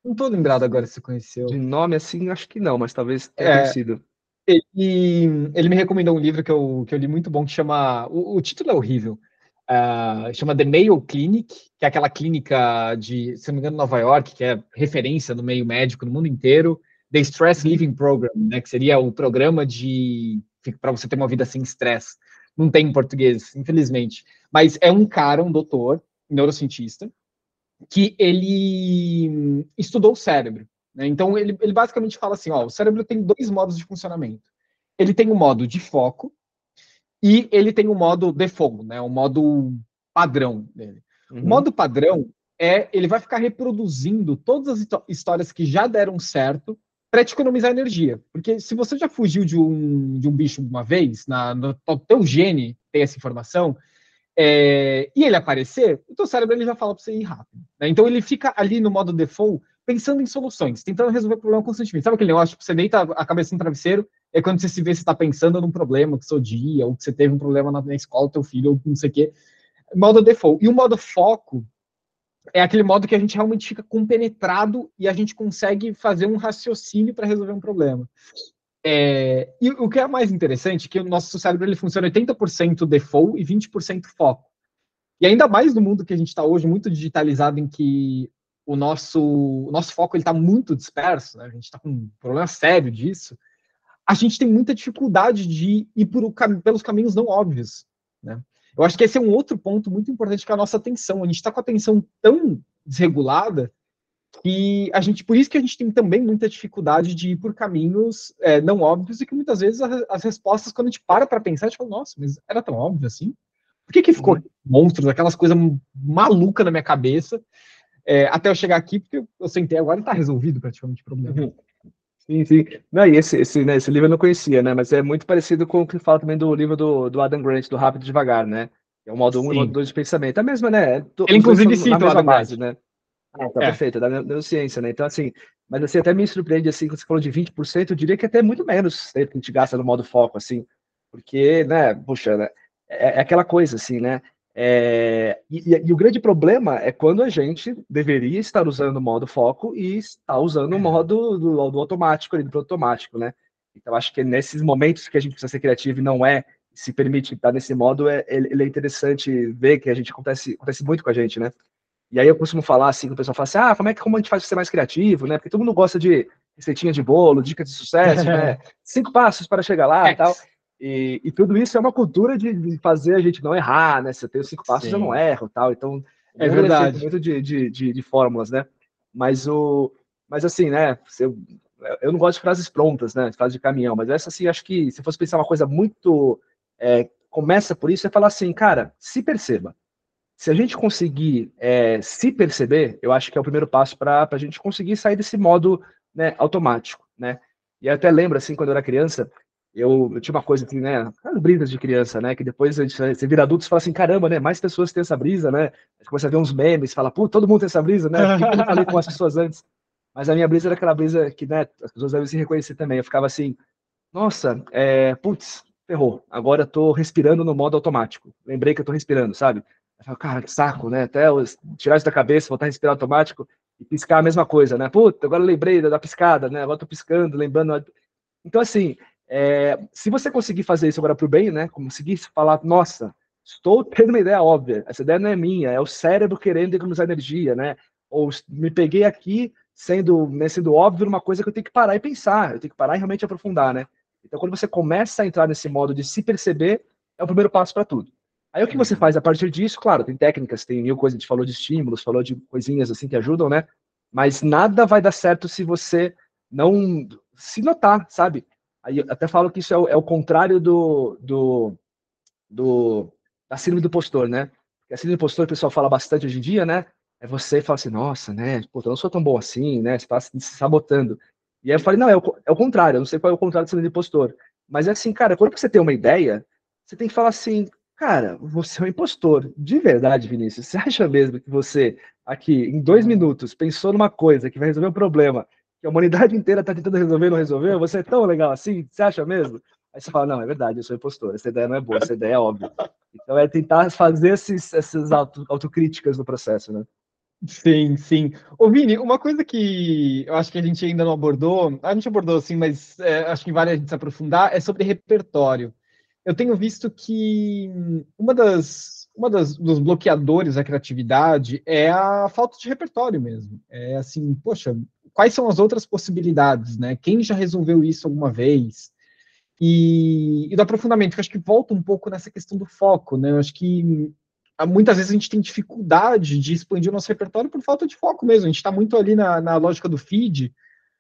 Não tô lembrado agora se você conheceu. De nome assim, acho que não, mas talvez tenha é, conhecido. Ele, ele me recomendou um livro que eu, que eu li muito bom, que chama. O, o título é horrível. Uh, chama The Mayo Clinic, que é aquela clínica de, se não me engano, Nova York, que é referência no meio médico no mundo inteiro. The Stress Living Program, né, que seria o programa de para você ter uma vida sem estresse. Não tem em português, infelizmente. Mas é um cara, um doutor, neurocientista, que ele estudou o cérebro. Né? Então, ele, ele basicamente fala assim: ó, o cérebro tem dois modos de funcionamento. Ele tem o modo de foco e ele tem o modo default, né? o modo padrão dele. Uhum. O modo padrão é ele vai ficar reproduzindo todas as histórias que já deram certo para te economizar energia. Porque se você já fugiu de um, de um bicho uma vez, na, no, teu gene tem essa informação, é, e ele aparecer, o teu cérebro ele já fala para você ir rápido. Né? Então ele fica ali no modo default pensando em soluções, tentando resolver o problema constantemente. Sabe aquele negócio, tipo, você deita a cabeça no travesseiro, é quando você se vê, você está pensando num problema que seu dia, ou que você teve um problema na, na escola, teu filho, ou não sei o quê. Modo default. E o modo foco é aquele modo que a gente realmente fica compenetrado e a gente consegue fazer um raciocínio para resolver um problema. É, e o que é mais interessante é que o nosso cérebro ele funciona 80% default e 20% foco. E ainda mais no mundo que a gente está hoje, muito digitalizado, em que o nosso, o nosso foco está muito disperso, né? a gente está com um problema sério disso, a gente tem muita dificuldade de ir por, pelos caminhos não óbvios. Né? Eu acho que esse é um outro ponto muito importante que é a nossa atenção. A gente está com a atenção tão desregulada que a gente, por isso que a gente tem também muita dificuldade de ir por caminhos é, não óbvios e que muitas vezes as, as respostas, quando a gente para para pensar, a gente fala, nossa, mas era tão óbvio assim? Por que, que ficou uhum. monstros, aquelas coisas malucas na minha cabeça, é, até eu chegar aqui, porque eu sentei agora e está resolvido praticamente o problema. Uhum. Sim, sim. Não, e esse, esse, né, esse livro eu não conhecia, né? Mas é muito parecido com o que fala também do livro do, do Adam Grant, do Rápido e Devagar, né? É o modo 1 um e o modo 2 de pensamento. É a mesma, né? Ele, inclusive, cita o Adam base, né? Ah, tá é. perfeito, da neurociência, né? Então, assim, mas assim, até me surpreende, assim, quando você falou de 20%, eu diria que até muito menos tempo que a gente gasta no modo foco, assim, porque, né, puxa, né, é, é aquela coisa, assim, né? É, e, e, o grande problema é quando a gente deveria estar usando o modo foco e está usando o é. modo do, do automático, ali, do automático, né? Então, acho que nesses momentos que a gente precisa ser criativo e não é, se permite estar nesse modo, é, ele é interessante ver que a gente acontece, acontece muito com a gente, né? E aí eu costumo falar assim, o pessoal fala assim, ah, como é que como a gente faz para ser mais criativo, né? Porque todo mundo gosta de receitinha de bolo, dicas de sucesso, né? *laughs* Cinco passos para chegar lá e tal. E, e, tudo isso é uma cultura de, de, fazer a gente não errar, né? Se eu tenho cinco passos, Sim. eu não erro tal. Então, é verdade. Muito de, de, de, de, fórmulas, né? Mas o. Mas assim, né? Eu, eu não gosto de frases prontas, né? Frases de caminhão, mas essa assim, acho que se fosse pensar uma coisa muito. É, começa por isso, é falar assim, cara, se perceba se a gente conseguir é, se perceber, eu acho que é o primeiro passo para a gente conseguir sair desse modo né, automático, né? E eu até lembro, assim, quando eu era criança, eu, eu tinha uma coisa assim, né? As brisas de criança, né? Que depois a gente, você vira adulto e fala assim, caramba, né? Mais pessoas têm essa brisa, né? Você começa a ver uns memes, fala, pô, todo mundo tem essa brisa, né? Eu falei com as pessoas antes? Mas a minha brisa era aquela brisa que, né? As pessoas devem se reconhecer também. Eu ficava assim, nossa, é, putz, ferrou. Agora eu tô respirando no modo automático. Lembrei que eu tô respirando, sabe? Eu falo, cara, que saco, né? Até tirar isso da cabeça, voltar a respirar automático e piscar a mesma coisa, né? Puta, agora lembrei da, piscada, né? Agora tô piscando, lembrando. Então, assim, é, se você conseguir fazer isso agora pro bem, né? Conseguir falar, nossa, estou tendo uma ideia óbvia, essa ideia não é minha, é o cérebro querendo economizar energia, né? Ou me peguei aqui sendo, né, sendo óbvio numa coisa que eu tenho que parar e pensar, eu tenho que parar e realmente aprofundar, né? Então, quando você começa a entrar nesse modo de se perceber, é o primeiro passo para tudo. Aí o que você faz a partir disso? Claro, tem técnicas, tem mil coisas, a gente falou de estímulos, falou de coisinhas assim que ajudam, né? Mas nada vai dar certo se você não se notar, sabe? Aí eu até falo que isso é o, é o contrário do, do, do, da síndrome do postor, né? Porque a síndrome do postor, o pessoal fala bastante hoje em dia, né? É você fala assim, nossa, né? Pô, eu não sou tão bom assim, né? Você está se sabotando. E aí eu falei, não, é o, é o contrário, eu não sei qual é o contrário da síndrome do postor. Mas é assim, cara, quando você tem uma ideia, você tem que falar assim, Cara, você é um impostor. De verdade, Vinícius. *laughs* Você acha mesmo que você, aqui, em dois minutos, pensou numa coisa que vai resolver um problema que a humanidade inteira está tentando resolver e não resolveu? Você é tão legal assim? Você acha mesmo? Aí você fala, não, é verdade, eu sou impostor. Essa ideia não é boa, essa ideia é óbvia. Então é tentar fazer esses, essas auto, autocríticas no processo, né? Sim, sim. Ô, Vini, uma coisa que eu acho que a gente ainda não abordou, a gente abordou sim, mas é, acho que vale a gente se aprofundar, é sobre repertório eu tenho visto que uma das, uma das dos bloqueadores da criatividade é a falta de repertório mesmo. É assim, poxa, quais são as outras possibilidades, né? Quem já resolveu isso alguma vez? E, e do aprofundamento, que eu acho que volta um pouco nessa questão do foco, né? Eu acho que ah, muitas vezes a gente tem dificuldade de expandir o nosso repertório por falta de foco mesmo. A gente está muito ali na, na lógica do feed.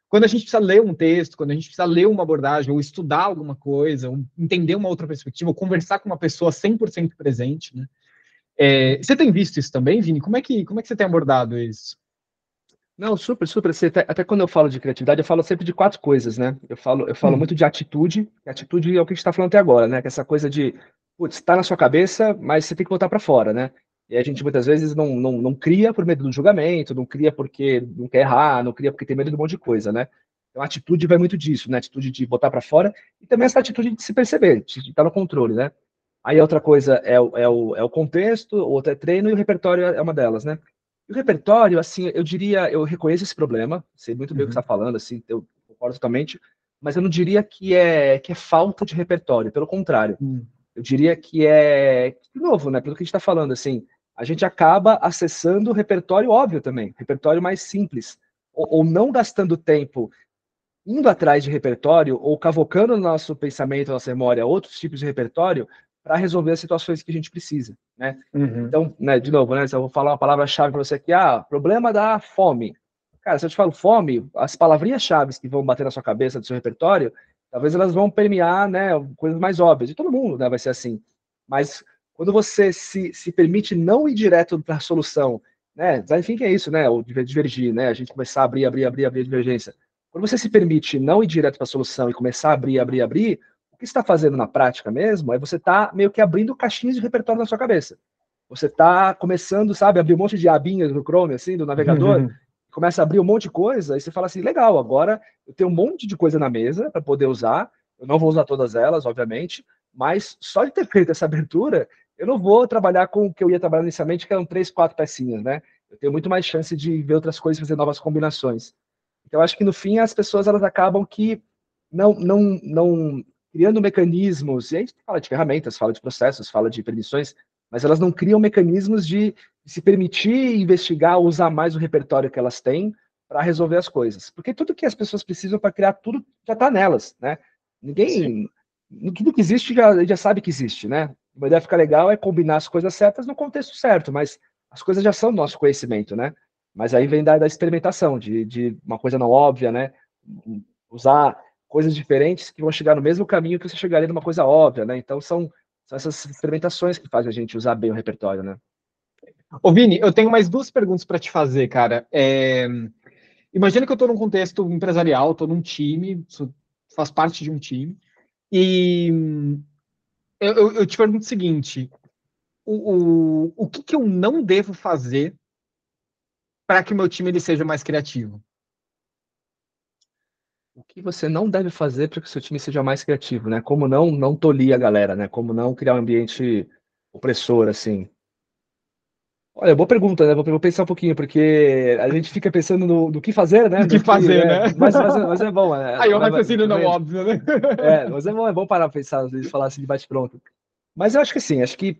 Quando a gente precisa ler um texto, quando a gente precisa ler uma abordagem, ou estudar alguma coisa, ou entender uma outra perspectiva, ou conversar com uma pessoa 100% presente, né? É, você tem visto isso também, Vini? Como é que, como é que você tem abordado isso? Não, super, super. Até, até quando eu falo de criatividade, eu falo sempre de quatro coisas, né? Eu falo, eu falo hum. muito de atitude. Atitude é o que a gente está falando até agora, né? Que é essa coisa de, putz, está na sua cabeça, mas você tem que botar para fora, né? E a gente muitas vezes não, não, não cria por medo do julgamento, não cria porque não quer errar, não cria porque tem medo de um monte de coisa, né? Então a atitude vai muito disso, né? A atitude de botar para fora e também essa atitude de se perceber, de estar no controle, né? Aí outra coisa é o, é o, é o contexto, outra é treino e o repertório é uma delas, né? O repertório, assim, eu diria, eu reconheço esse problema, sei muito bem uhum. o que você está uhum. falando, assim, eu concordo totalmente, mas eu não diria que é, que é falta de repertório, pelo contrário. Uhum. Eu diria que é, de novo, né, pelo que a gente está falando, assim, a gente acaba acessando o repertório óbvio também, repertório mais simples, ou, ou não gastando tempo indo atrás de repertório ou cavocando no nosso pensamento, na nossa memória, outros tipos de repertório, para resolver as situações que a gente precisa, né? Uhum. Então, né, de novo, né, se eu vou falar uma palavra-chave para você aqui, ah, problema da fome. Cara, se eu te falo fome, as palavrinhas-chave que vão bater na sua cabeça, do seu repertório, talvez elas vão permear, né, coisas mais óbvias. E todo mundo, né, vai ser assim. Mas quando você se, se permite não ir direto para a solução, né, enfim, que é isso, né, o divergir, né, a gente começar a abrir, abrir, abrir, abrir a divergência. Quando você se permite não ir direto para a solução e começar a abrir, abrir, abrir, que está fazendo na prática mesmo é você está meio que abrindo caixinhas de repertório na sua cabeça. Você está começando, sabe, abrir um monte de abinhas no Chrome, assim, do navegador, uhum. começa a abrir um monte de coisa, e você fala assim, legal, agora eu tenho um monte de coisa na mesa para poder usar, eu não vou usar todas elas, obviamente, mas só de ter *laughs* feito essa abertura, eu não vou trabalhar com o que eu ia trabalhar inicialmente, que eram três, quatro pecinhas, né? Eu tenho muito mais chance de ver outras coisas, fazer novas combinações. Então, acho que no fim as pessoas elas acabam que não, não, não criando mecanismos, e a gente fala de ferramentas, fala de processos, fala de permissões, mas elas não criam mecanismos de, se permitir investigar, usar mais o repertório que elas têm para resolver as coisas. Porque tudo que as pessoas precisam para criar tudo já está nelas, né? Ninguém. Sim. Tudo que existe já, já sabe que existe, né? Uma ideia ficar legal é combinar as coisas certas no contexto certo, mas as coisas já são nosso conhecimento, né? Mas aí vem da, da experimentação, de, de uma coisa não óbvia, né? Usar coisas diferentes que vão chegar no mesmo caminho que você chegaria numa coisa óbvia, né? Então são, são essas experimentações que fazem a gente usar bem o repertório, né? Ô Vini, eu tenho mais duas perguntas para te fazer, cara. É... Imagina que eu estou num contexto empresarial, estou num time, faz parte de um time, e eu, eu, eu te pergunto o seguinte: o, o, o que, que eu não devo fazer para que o meu time ele seja mais criativo? O que você não deve fazer para que o seu time seja mais criativo, né? Como não não tolir a galera, né? Como não criar um ambiente opressor, assim. Olha, boa pergunta, né? Vou, pensar um pouquinho, porque a gente fica pensando no, no que fazer, né? O que fazer, né? né? Mas, mas, mas, é bom, né? Aí eu raciocínio não óbvio, né? *laughs* É, mas é bom, é bom parar para pensar, às vezes, falar assim de bate-pronto. Mas eu acho que sim, acho que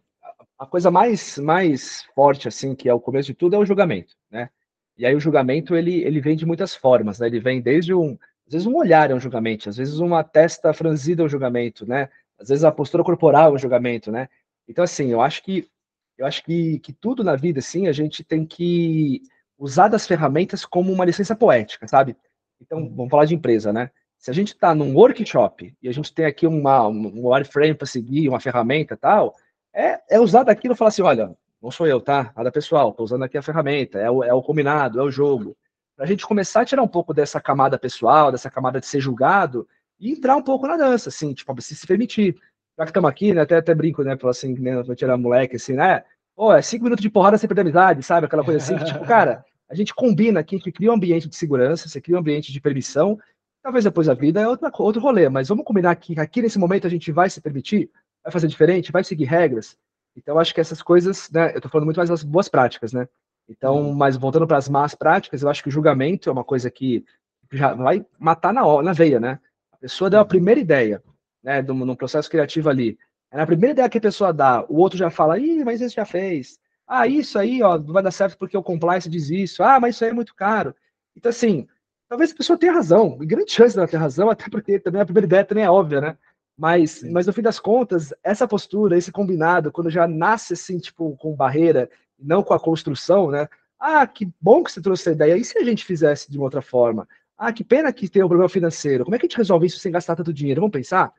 a coisa mais, mais forte, assim, que é o começo de tudo, é o julgamento, né? E aí o julgamento, ele, ele vem de muitas formas, né? Ele vem desde um às vezes um olhar é um julgamento, às vezes uma testa franzida é um julgamento, né? Às vezes a postura corporal é um julgamento, né? Então, assim, eu acho que eu acho que, que tudo na vida, assim, a gente tem que usar das ferramentas como uma licença poética, sabe? Então, uhum. vamos falar de empresa, né? Se a gente está num workshop e a gente tem aqui uma, um wireframe para seguir, uma ferramenta tal, é, é usar daquilo e falar assim, olha, não sou eu, tá? Nada pessoal, estou usando aqui a ferramenta, é o, é o combinado, é o jogo para a gente começar a tirar um pouco dessa camada pessoal, dessa camada de ser julgado, e entrar um pouco na dança, assim, tipo, se, se permitir. Já que estamos aqui, né, até, até brinco, né, assim, né, vou tirar moleque, assim, né, pô, é cinco minutos de porrada sempre de amizade, sabe, aquela coisa assim, que, tipo, *laughs* cara, a gente combina aqui, que cria um ambiente de segurança, você cria um ambiente de permissão, talvez depois a vida é outra, outro rolê, mas vamos combinar que aqui nesse momento a gente vai se permitir, vai fazer diferente, vai seguir regras, então acho que essas coisas, né, eu tô falando muito mais das boas práticas, né, então, uhum. mas voltando para as más práticas, eu acho que o julgamento é uma coisa que já vai matar na, na veia, né? A pessoa deu a uhum. primeira ideia, né, num processo criativo ali. É na primeira ideia que a pessoa dá, o outro já fala, ih, mas esse já fez. Ah, isso aí, ó, não vai dar certo porque o compliance diz isso. Ah, mas isso aí é muito caro. Então, assim, talvez a pessoa tenha razão, e grande chance dela ter razão, *laughs* até porque também a primeira ideia também é óbvia, né? Mas, mas no fim das contas, essa postura, esse combinado, quando já nasce assim, tipo, com barreira, não com a construção, né? Ah, que bom que você trouxe essa ideia. E se a gente fizesse de uma outra forma? Ah, que pena que tem um problema financeiro. Como é que a gente resolve isso sem gastar tanto dinheiro? Vamos pensar?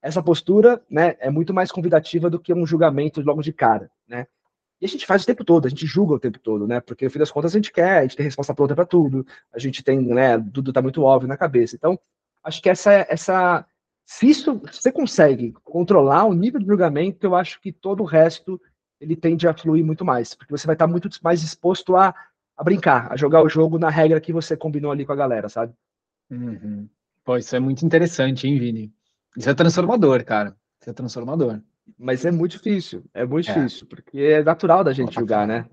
Essa postura, né, é muito mais convidativa do que um julgamento logo de cara, né? E a gente faz o tempo todo, a gente julga o tempo todo, né? Porque no fim das contas a gente quer, a gente tem resposta pronta para tudo, a gente tem, né, tudo tá muito óbvio na cabeça. Então, acho que essa essa se isso você consegue controlar o nível de julgamento, eu acho que todo o resto ele tende a fluir muito mais, porque você vai estar muito mais disposto a, a brincar, a jogar o jogo na regra que você combinou ali com a galera, sabe? Uhum. Pô, isso é muito interessante, hein, Vini? Isso é transformador, cara. Isso é transformador. Mas é muito difícil, é muito é. difícil, porque é natural da gente julgar, né?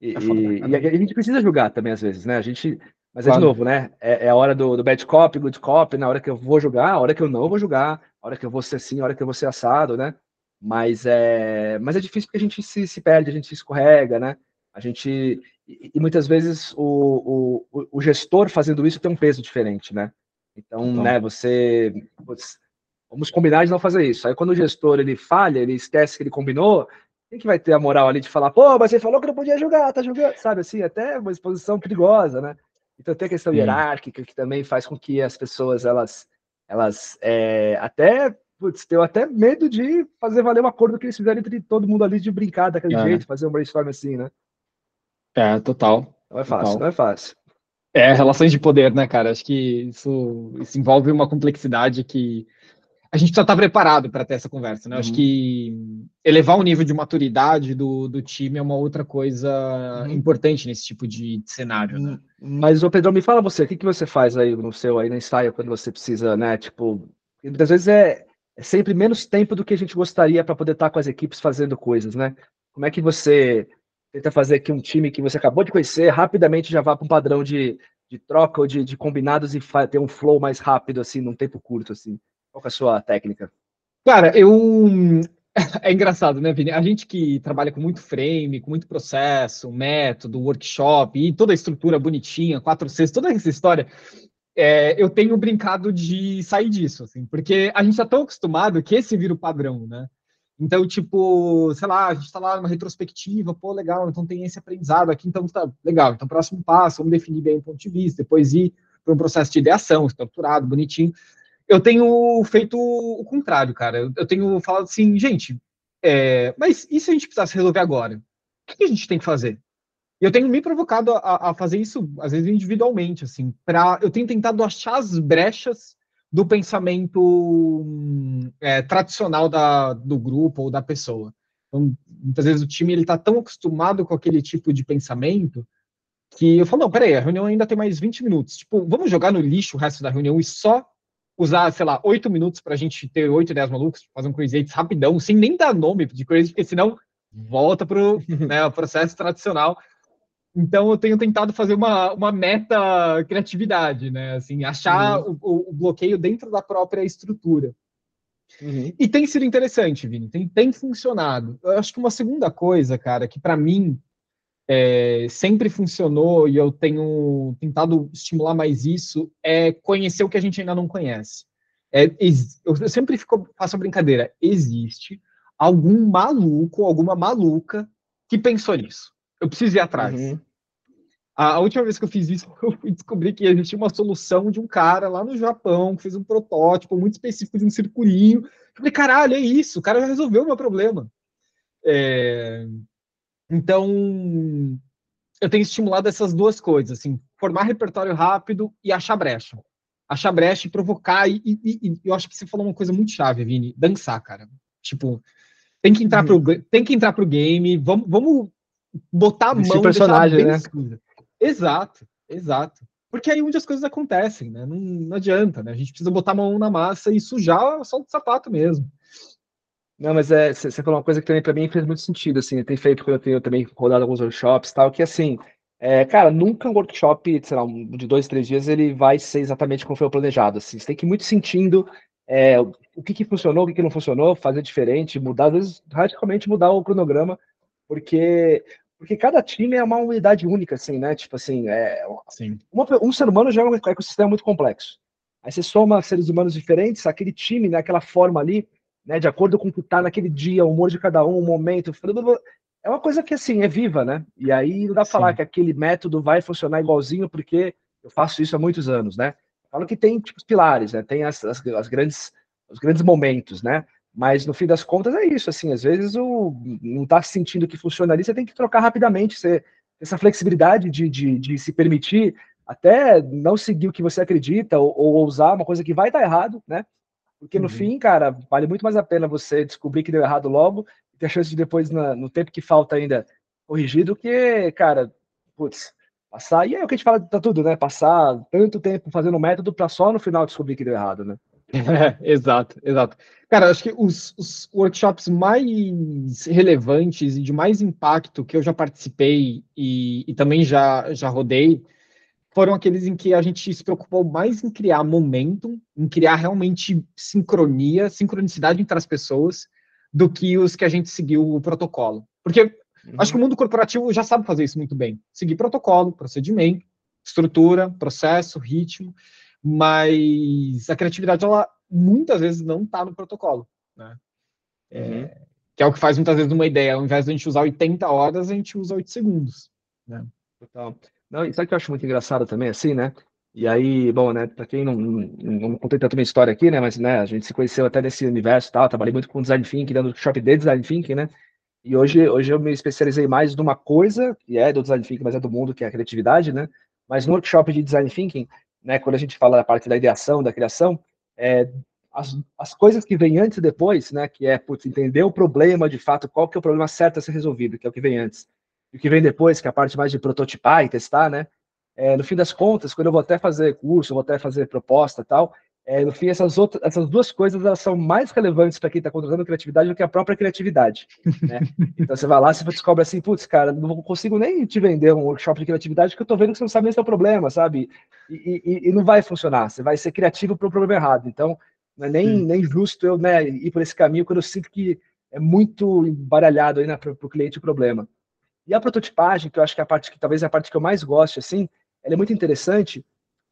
E, é e, e, a gente precisa julgar também, às vezes, né? A gente. Mas é de novo, né? É, é, a hora do, do bad cop, good cop, na hora que eu vou julgar, a hora que eu não vou julgar, a hora que eu vou ser assim, a hora que eu vou ser assado, né? Mas é, mas é difícil porque a gente se, se perde, a gente se escorrega, né? A gente. E, e muitas vezes o, o, o, gestor fazendo isso tem um peso diferente, né? Então, então. né, você, Vamos combinar de não fazer isso. Aí quando o gestor ele falha, ele esquece que ele combinou, quem que vai ter a moral ali de falar, pô, mas você falou que não podia jogar, tá jogando, sabe assim, até uma exposição perigosa, né? Então tem a questão hierárquica que também faz com que as pessoas elas elas é, até putz, tenham até medo de fazer valer um acordo que eles fizeram entre todo mundo ali de brincar daquele é. jeito, fazer um brainstorm assim, né? É, total. Não é fácil, total. não é fácil. É, relações de poder, né, cara? Acho que isso, isso envolve uma complexidade que a gente precisa estar preparado para ter essa conversa, né? Uhum. Acho que elevar o nível de maturidade do, do time é uma outra coisa uhum. importante nesse tipo de, de cenário, né? Mas, o Pedro, me fala você, o que, que você faz aí no seu, aí no ensaio, quando você precisa, né, tipo, muitas vezes é sempre menos tempo do que a gente gostaria para poder estar com as equipes fazendo coisas, né? Como é que você tenta fazer que um time que você acabou de conhecer rapidamente já vá para um padrão de, de troca ou de, de combinados e ter um flow mais rápido, assim, num tempo curto, assim? Qual é a sua técnica? Cara, eu. *laughs* É engraçado, né, Vini? A gente que trabalha com muito frame, com muito processo, método, workshop e toda a estrutura bonitinha, 4Cs, toda essa história, é, eu tenho brincado de sair disso, assim, porque a gente está tão acostumado que esse vira o padrão, né? Então, tipo, sei lá, a gente está lá numa retrospectiva, pô, legal, então tem esse aprendizado aqui, então tá legal. Então, próximo passo, vamos definir bem o ponto de vista, depois ir para um processo de ideação estruturado, bonitinho eu tenho feito o contrário, cara. Eu tenho falado assim, gente, é, mas e se a gente precisasse resolver agora? O que a gente tem que fazer? Eu tenho me provocado a, a fazer isso, às vezes individualmente, assim, para eu tenho tentado achar as brechas do pensamento é, tradicional da, do grupo ou da pessoa. Então, muitas vezes o time ele está tão acostumado com aquele tipo de pensamento que eu falo, não, peraí, a reunião ainda tem mais 20 minutos. Tipo, vamos jogar no lixo o resto da reunião e só usar, sei lá, oito minutos para a gente ter oito ideias malucas, fazer um crazy eight rapidão, sem nem dar nome de crazy, porque senão volta para né, o processo tradicional. Então eu tenho tentado fazer uma, uma meta criatividade, né? Assim, achar uhum. o, o, bloqueio dentro da própria estrutura. Uhum. E tem sido interessante, Vini, tem, tem funcionado. Eu acho que uma segunda coisa, cara, que para mim é, sempre funcionou e eu tenho tentado estimular mais isso é conhecer o que a gente ainda não conhece. É, eu sempre fico, faço a brincadeira, existe algum maluco, alguma maluca que pensou nisso. Eu preciso ir atrás. Uhum. A, última vez que eu fiz isso, *laughs* eu descobri que existia uma solução de um cara lá no Japão que fez um protótipo muito específico de um circulinho. Eu falei, caralho, é isso, o cara já resolveu o meu problema. É, então, eu tenho estimulado essas duas coisas, assim, formar repertório rápido e achar brecha. Achar brecha e provocar, e, e, e eu acho que você falou uma coisa muito chave, Vini, dançar, cara. Tipo, tem que entrar, uhum. pro, tem que entrar pro game, vamos, vamos botar a mão... Esse personagem, né? Exato, exato. Porque aí é onde as coisas acontecem, né? Não, não adianta, né? A gente precisa botar a mão na massa e sujar só o sapato mesmo. Não, mas é, você falou uma coisa que também para mim fez muito sentido, assim, tem feito quando eu tenho também rodado alguns workshops tal, que assim, é, cara, nunca um workshop, sei lá, um, de dois, três dias, ele vai ser exatamente como foi planejado, assim, você tem que ir muito sentindo é, o que, que funcionou, o que, que não funcionou, fazer diferente, mudar, às vezes, radicalmente mudar o cronograma, porque porque cada time é uma unidade única, assim, né? Tipo assim, é, uma, um ser humano já é um ecossistema muito complexo. Aí você soma seres humanos diferentes, aquele time, né, aquela forma ali, né, de acordo com o que tá naquele dia, o humor de cada um, o momento, é uma coisa que, assim, é viva, né? E aí não dá pra falar que aquele método vai funcionar igualzinho, porque eu faço isso há muitos anos, né? Falo que tem, tipo, os pilares, né? Tem as, as, as grandes, os grandes momentos, né? Mas no fim das contas é isso, assim, às vezes o não está sentindo que funciona ali, você tem que trocar rapidamente, você, essa flexibilidade de, de, de se permitir até não seguir o que você acredita ou, ou usar uma coisa que vai estar errado, né? Porque no uhum. fim, cara, vale muito mais a pena você descobrir que deu errado logo e ter a chance de depois, na, no tempo que falta ainda, corrigir do que, cara, putz, passar. E é o que a gente fala, tá tudo, né? Passar tanto tempo fazendo método para só no final descobrir que deu errado, né? *laughs* Exato, exato. Cara, acho que os, os, workshops mais relevantes e de mais impacto que eu já participei e, e, também já, já rodei foram aqueles em que a gente se preocupou mais em criar momentum, em criar realmente sincronia, sincronicidade entre as pessoas, do que os que a gente seguiu o protocolo. Porque uhum. acho que o mundo corporativo já sabe fazer isso muito bem. Seguir protocolo, procedimento, estrutura, processo, ritmo mas a criatividade, ela muitas vezes não está no protocolo, né? É, uhum. que é o que faz muitas vezes uma ideia, ao invés de a gente usar 80 horas, a gente usa 8 segundos, né? Total. Não, e sabe o que eu acho muito engraçado também, assim, né? E aí, bom, né, para quem não, não, não contei tanto minha história aqui, né, mas, né, a gente se conheceu até nesse universo e tal, trabalhei muito com design thinking, dando workshop de design thinking, né, e hoje, hoje eu me especializei mais numa coisa, que é do design thinking, mas é do mundo, que é a criatividade, né, mas no workshop de design thinking, né, quando a gente fala da parte da ideação, da criação, é, as, as coisas que vêm antes e depois, né, que é putz, entender o problema de fato, qual que é o problema certo a ser resolvido, que é o que vem antes, e o que vem depois, que é a parte mais de prototipar e testar, né, é, no fim das contas, quando eu vou até fazer curso, vou até fazer proposta tal, é, no fim, essas, outras, essas duas coisas elas são mais relevantes para quem está contratando criatividade do que a própria criatividade. Né? *laughs* Então você vai lá, você descobre assim, putz, cara, não consigo nem te vender um workshop de criatividade porque eu estou vendo que você não sabe nem seu problema, sabe? E, e, e, não vai funcionar, você vai ser criativo para o problema errado. Então, não é nem, nem justo eu né, ir por esse caminho quando eu sinto que é muito embaralhado aí para o cliente o problema. E a prototipagem, que eu acho que é a parte que talvez é a parte que eu mais gosto, assim, ela é muito interessante,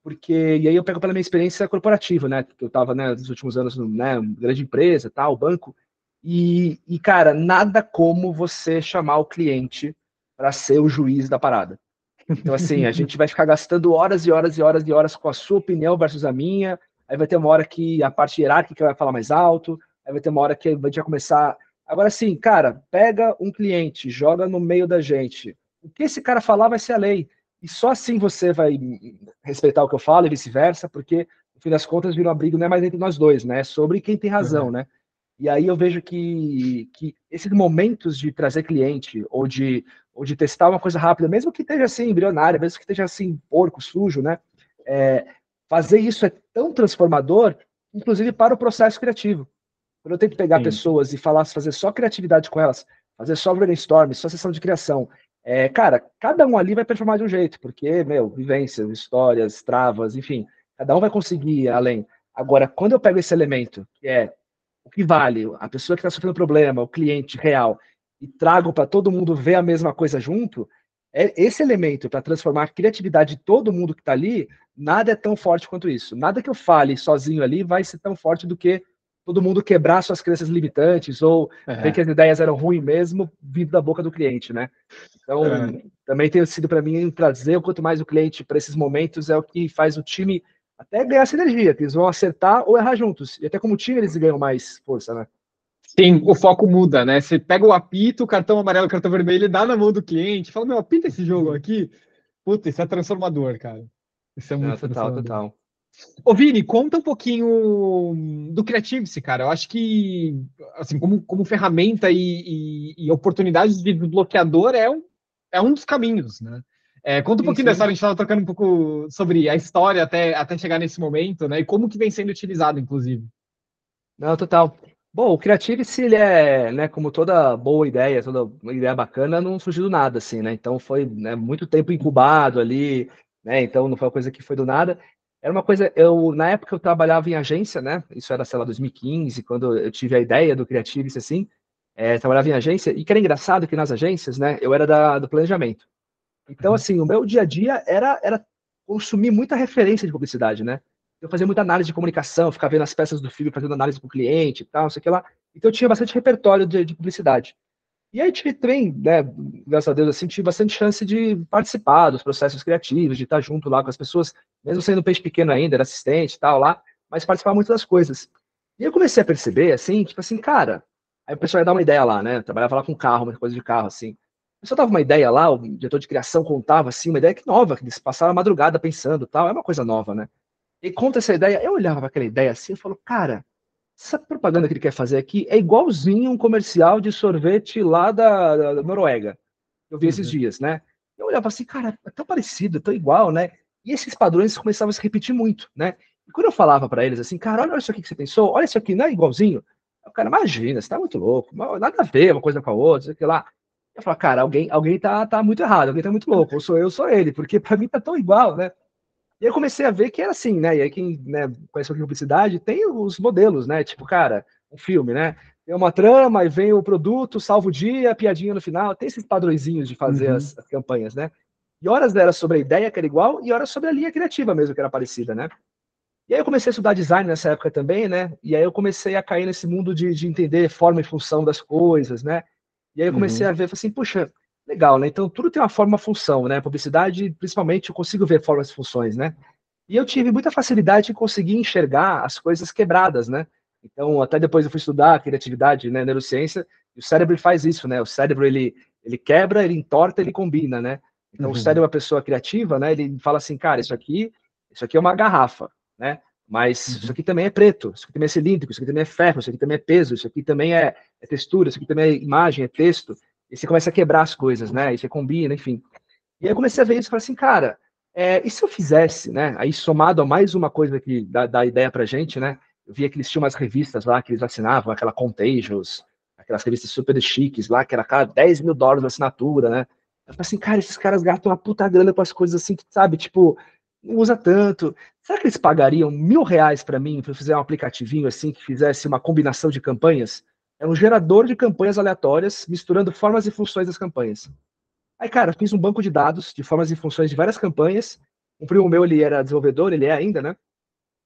porque e aí eu pego pela minha experiência corporativa, né? Que eu estava né, nos últimos anos, né, grande empresa, tal, banco. E, e cara, nada como você chamar o cliente para ser o juiz da parada. Então, assim, a gente vai ficar gastando horas e horas e horas e horas com a sua opinião versus a minha. Aí vai ter uma hora que a parte hierárquica vai falar mais alto. Aí vai ter uma hora que a gente vai começar. Agora, sim, cara, pega um cliente, joga no meio da gente. O que esse cara falar vai ser a lei. E só assim você vai respeitar o que eu falo e vice-versa, porque, no fim das contas, vira uma briga não é mais entre nós dois, né? É sobre quem tem razão, uhum. né? E aí eu vejo que, que esses momentos de trazer cliente ou de, ou de testar uma coisa rápida, mesmo que esteja assim, embrionária, mesmo que esteja assim, porco, sujo, né? É, fazer isso é tão transformador, inclusive para o processo criativo. Quando eu tenho que pegar Sim. pessoas e falar, fazer só criatividade com elas, fazer só brainstorm, só sessão de criação, é, cara, cada um ali vai performar de um jeito, porque, meu, vivências, histórias, travas, enfim, cada um vai conseguir ir além. Agora, quando eu pego esse elemento, que é o que vale, a pessoa que está sofrendo problema, o cliente real, e trago para todo mundo ver a mesma coisa junto, é esse elemento para transformar a criatividade de todo mundo que está ali, nada é tão forte quanto isso. Nada que eu fale sozinho ali vai ser tão forte do que todo mundo quebrar suas crenças limitantes ou uhum. ver que as ideias eram ruins mesmo vindo da boca do cliente, né? Então, uhum. também tem sido para mim trazer o quanto mais o cliente para esses momentos é o que faz o time até ganhar sinergia, que eles vão acertar ou errar juntos. E até como time eles ganham mais força, né? Sim, o foco muda, né? Você pega o apito, o cartão amarelo, o cartão vermelho, dá na mão do cliente, fala, meu, apita esse jogo aqui. Puta, isso é transformador, cara. Isso é muito Não, total, total. Ô, Vini, conta um pouquinho do Creativity, cara. Eu acho que, assim, como, como ferramenta e, e, e oportunidade de bloqueador é um, é um dos caminhos, né? É, conta um pouquinho da história, a gente estava trocando um pouco sobre a história até, até chegar nesse momento, né? E como que vem sendo utilizado, inclusive. Não, total. Bom, o Creativity, ele é, né, como toda boa ideia, toda ideia bacana, não surgiu do nada, assim, né? Então foi né, muito tempo incubado ali, né? Então não foi uma coisa que foi do nada. Era uma coisa, eu na época eu trabalhava em agência, né? Isso era, sei lá, 2015, quando eu tive a ideia do Creativity, assim. é, trabalhava em agência, e que era engraçado que nas agências, né, eu era da, do planejamento. Então, uhum. assim, o meu dia a dia era, era consumir muita referência de publicidade, né? Eu fazia muita análise de comunicação, ficava vendo as peças do filme, fazendo análise com o cliente e tal, não sei o que lá. Então, eu tinha bastante repertório de, de publicidade. E aí tive também, né, graças a Deus, assim, tive bastante chance de participar dos processos criativos, de estar junto lá com as pessoas, mesmo sendo um peixe pequeno ainda, era assistente e tal lá, mas participar muito das coisas. E eu comecei a perceber, assim, tipo assim, cara, aí o pessoal ia dar uma ideia lá, né, eu trabalhava lá com carro, uma coisa de carro, assim. O pessoal dava uma ideia lá, o diretor de criação contava, assim, uma ideia que nova, que eles passaram a madrugada pensando tal, é uma coisa nova, né. E conta essa ideia, eu olhava para aquela ideia assim, e falo, cara, essa propaganda que ele quer fazer aqui é igualzinho um comercial de sorvete lá da, da Noruega. Eu vi uhum. esses dias, né? Eu olhava assim, cara, é tão parecido, tão igual, né? E esses padrões começavam a se repetir muito, né? E quando eu falava para eles assim, cara, olha isso aqui que você pensou, olha isso aqui, não é igualzinho? O cara, imagina, você tá muito louco, nada a ver uma coisa com a outra, sei lá. Eu falava, cara, alguém, alguém tá, tá muito errado, alguém tá muito louco, ou sou eu, ou sou ele, porque para mim tá tão igual, né? E eu comecei a ver que era assim, né? E aí quem né, conhece a publicidade tem os modelos, né? Tipo, cara, um filme, né? Tem uma trama e vem o produto, salva o dia, piadinha no final. Tem esses padrõezinhos de fazer uhum. as, as, campanhas, né? E horas era sobre a ideia, que era igual, e horas sobre a linha criativa mesmo, que era parecida, né? E aí eu comecei a estudar design nessa época também, né? E aí eu comecei a cair nesse mundo de, de entender forma e função das coisas, né? E aí eu comecei uhum. a ver, assim, puxa, Legal, né? Então tudo tem uma forma uma função, né? Publicidade, principalmente, eu consigo ver formas e funções, né? E eu tive muita facilidade em conseguir enxergar as coisas quebradas, né? Então, até depois eu fui estudar criatividade, né, neurociência, e o cérebro faz isso, né? O cérebro, ele, ele quebra, ele entorta, ele combina, né? Então, uhum. o cérebro é uma pessoa criativa, né? Ele fala assim, cara, isso aqui, isso aqui é uma garrafa, né? Mas uhum. isso aqui também é preto, isso aqui também é cilíndrico, isso aqui também é ferro, isso aqui também é peso, isso aqui também é, é textura, isso aqui também é imagem, é texto. E você começa a quebrar as coisas, né? E você combina, enfim. E aí eu comecei a ver isso e falei assim, cara, é, e se eu fizesse, né? Aí somado a mais uma coisa que dá, dá ideia pra gente, né? Eu via que eles tinham umas revistas lá que eles assinavam, aquela Contagious, aquelas revistas super chiques lá, que era cada 10 mil dólares de assinatura, né? Eu falei assim, cara, esses caras gastam uma puta grana com as coisas assim, que, sabe, tipo, não usa tanto. Será que eles pagariam mil reais para mim, para fazer um aplicativinho assim, que fizesse uma combinação de campanhas? É um gerador de campanhas aleatórias, misturando formas e funções das campanhas. Aí, cara, fiz um banco de dados de formas e funções de várias campanhas. Um primo meu, ele era desenvolvedor, ele é ainda, né?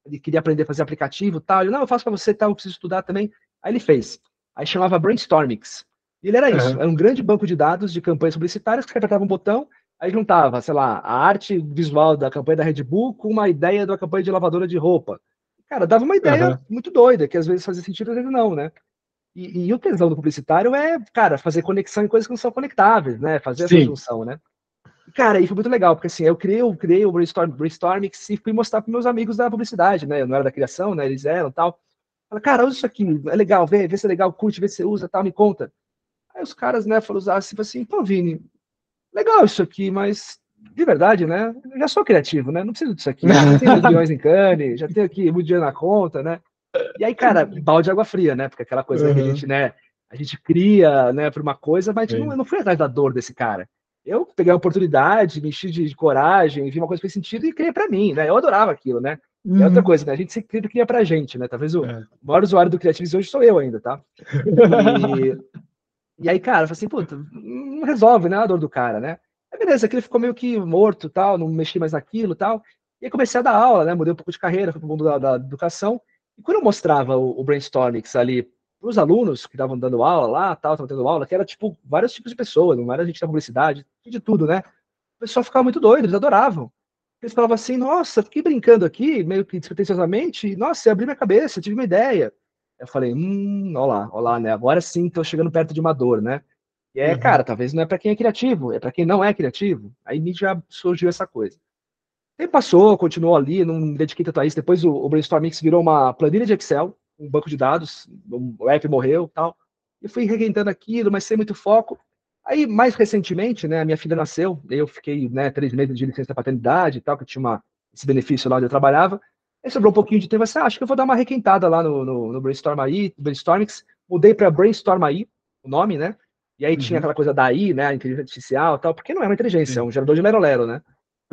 Ele queria aprender a fazer aplicativo e tal. Ele, não, eu faço para você tal, eu preciso estudar também. Aí ele fez. Aí chamava Brainstormix. E ele era isso, uhum. era um grande banco de dados de campanhas publicitárias que você apertava um botão, aí juntava, sei lá, a arte visual da campanha da Red Bull com uma ideia da campanha de lavadora de roupa. Cara, dava uma ideia uhum. muito doida, que às vezes fazia sentido, às vezes não, né? E, e, o tesão do publicitário é, cara, fazer conexão em coisas que não são conectáveis, né? Fazer Sim. essa junção, né? Cara, e foi muito legal, porque assim, eu criei, eu criei o Brainstorm, Brainstorm e fui mostrar para meus amigos da publicidade, né? Eu não era da criação, né? Eles eram tal. Fala, cara, usa isso aqui, é legal, vê, vê se é legal, curte, vê se você usa, tal, me conta. Aí os caras, né, usar assim, assim, pô, Vini, legal isso aqui, mas de verdade, né? Eu já sou criativo, né? Não preciso disso aqui. Já *laughs* tenho milhões em cane, já tenho aqui muito dinheiro na conta, né? E aí, cara, balde de água fria, né? Porque aquela coisa uhum. que a gente, né, a gente cria, né, para uma coisa, mas não, eu não fui atrás da dor desse cara. Eu peguei a oportunidade, me enchi de, de coragem, vi uma coisa que fez sentido e criei para mim, né? Eu adorava aquilo, né? Uhum. E outra uhum. coisa, né? A gente sempre cria, cria pra gente, né? Talvez o é. maior usuário do Creatives hoje sou eu ainda, tá? E, *laughs* e aí, cara, eu falei assim, puta, não resolve, né? A dor do cara, né? Aí, beleza, aquele ficou meio que morto tal, não mexi mais naquilo tal. E aí comecei a dar aula, né? Mudei um pouco de carreira, fui pro mundo da, da educação. E quando eu mostrava o, o Brainstormix ali para os alunos que estavam dando aula lá, tal, estavam tendo aula, que era tipo vários tipos de pessoas, não era gente da publicidade, de tudo, né? O pessoal ficava muito doido, eles adoravam. Eles falavam assim, nossa, fiquei brincando aqui, meio que despretensiosamente, e, nossa, abriu minha cabeça, tive uma ideia. Eu falei, hum, olha lá, olha lá, né? Agora sim estou chegando perto de uma dor, né? E é, uhum. cara, talvez não é para quem é criativo, é para quem não é criativo. Aí já surgiu essa coisa. Tempo passou, continuou ali, não me dediquei tanto a isso. Depois o, o Brainstormix virou uma planilha de Excel, um banco de dados, o app morreu tal. E fui requentando aquilo, mas sem muito foco. Aí, mais recentemente, né, a minha filha nasceu, eu fiquei né, três meses de licença paternidade e tal, que tinha uma, esse benefício lá onde eu trabalhava. Aí sobrou um pouquinho de tempo, assim, ah, acho que eu vou dar uma requentada lá no, no, no Brainstorm aí, Brainstormix. Mudei para Brainstorm aí, o nome, né? E aí uhum. tinha aquela coisa da AI, né, a inteligência artificial e tal, porque não é uma inteligência, é um gerador de lero-lero, né?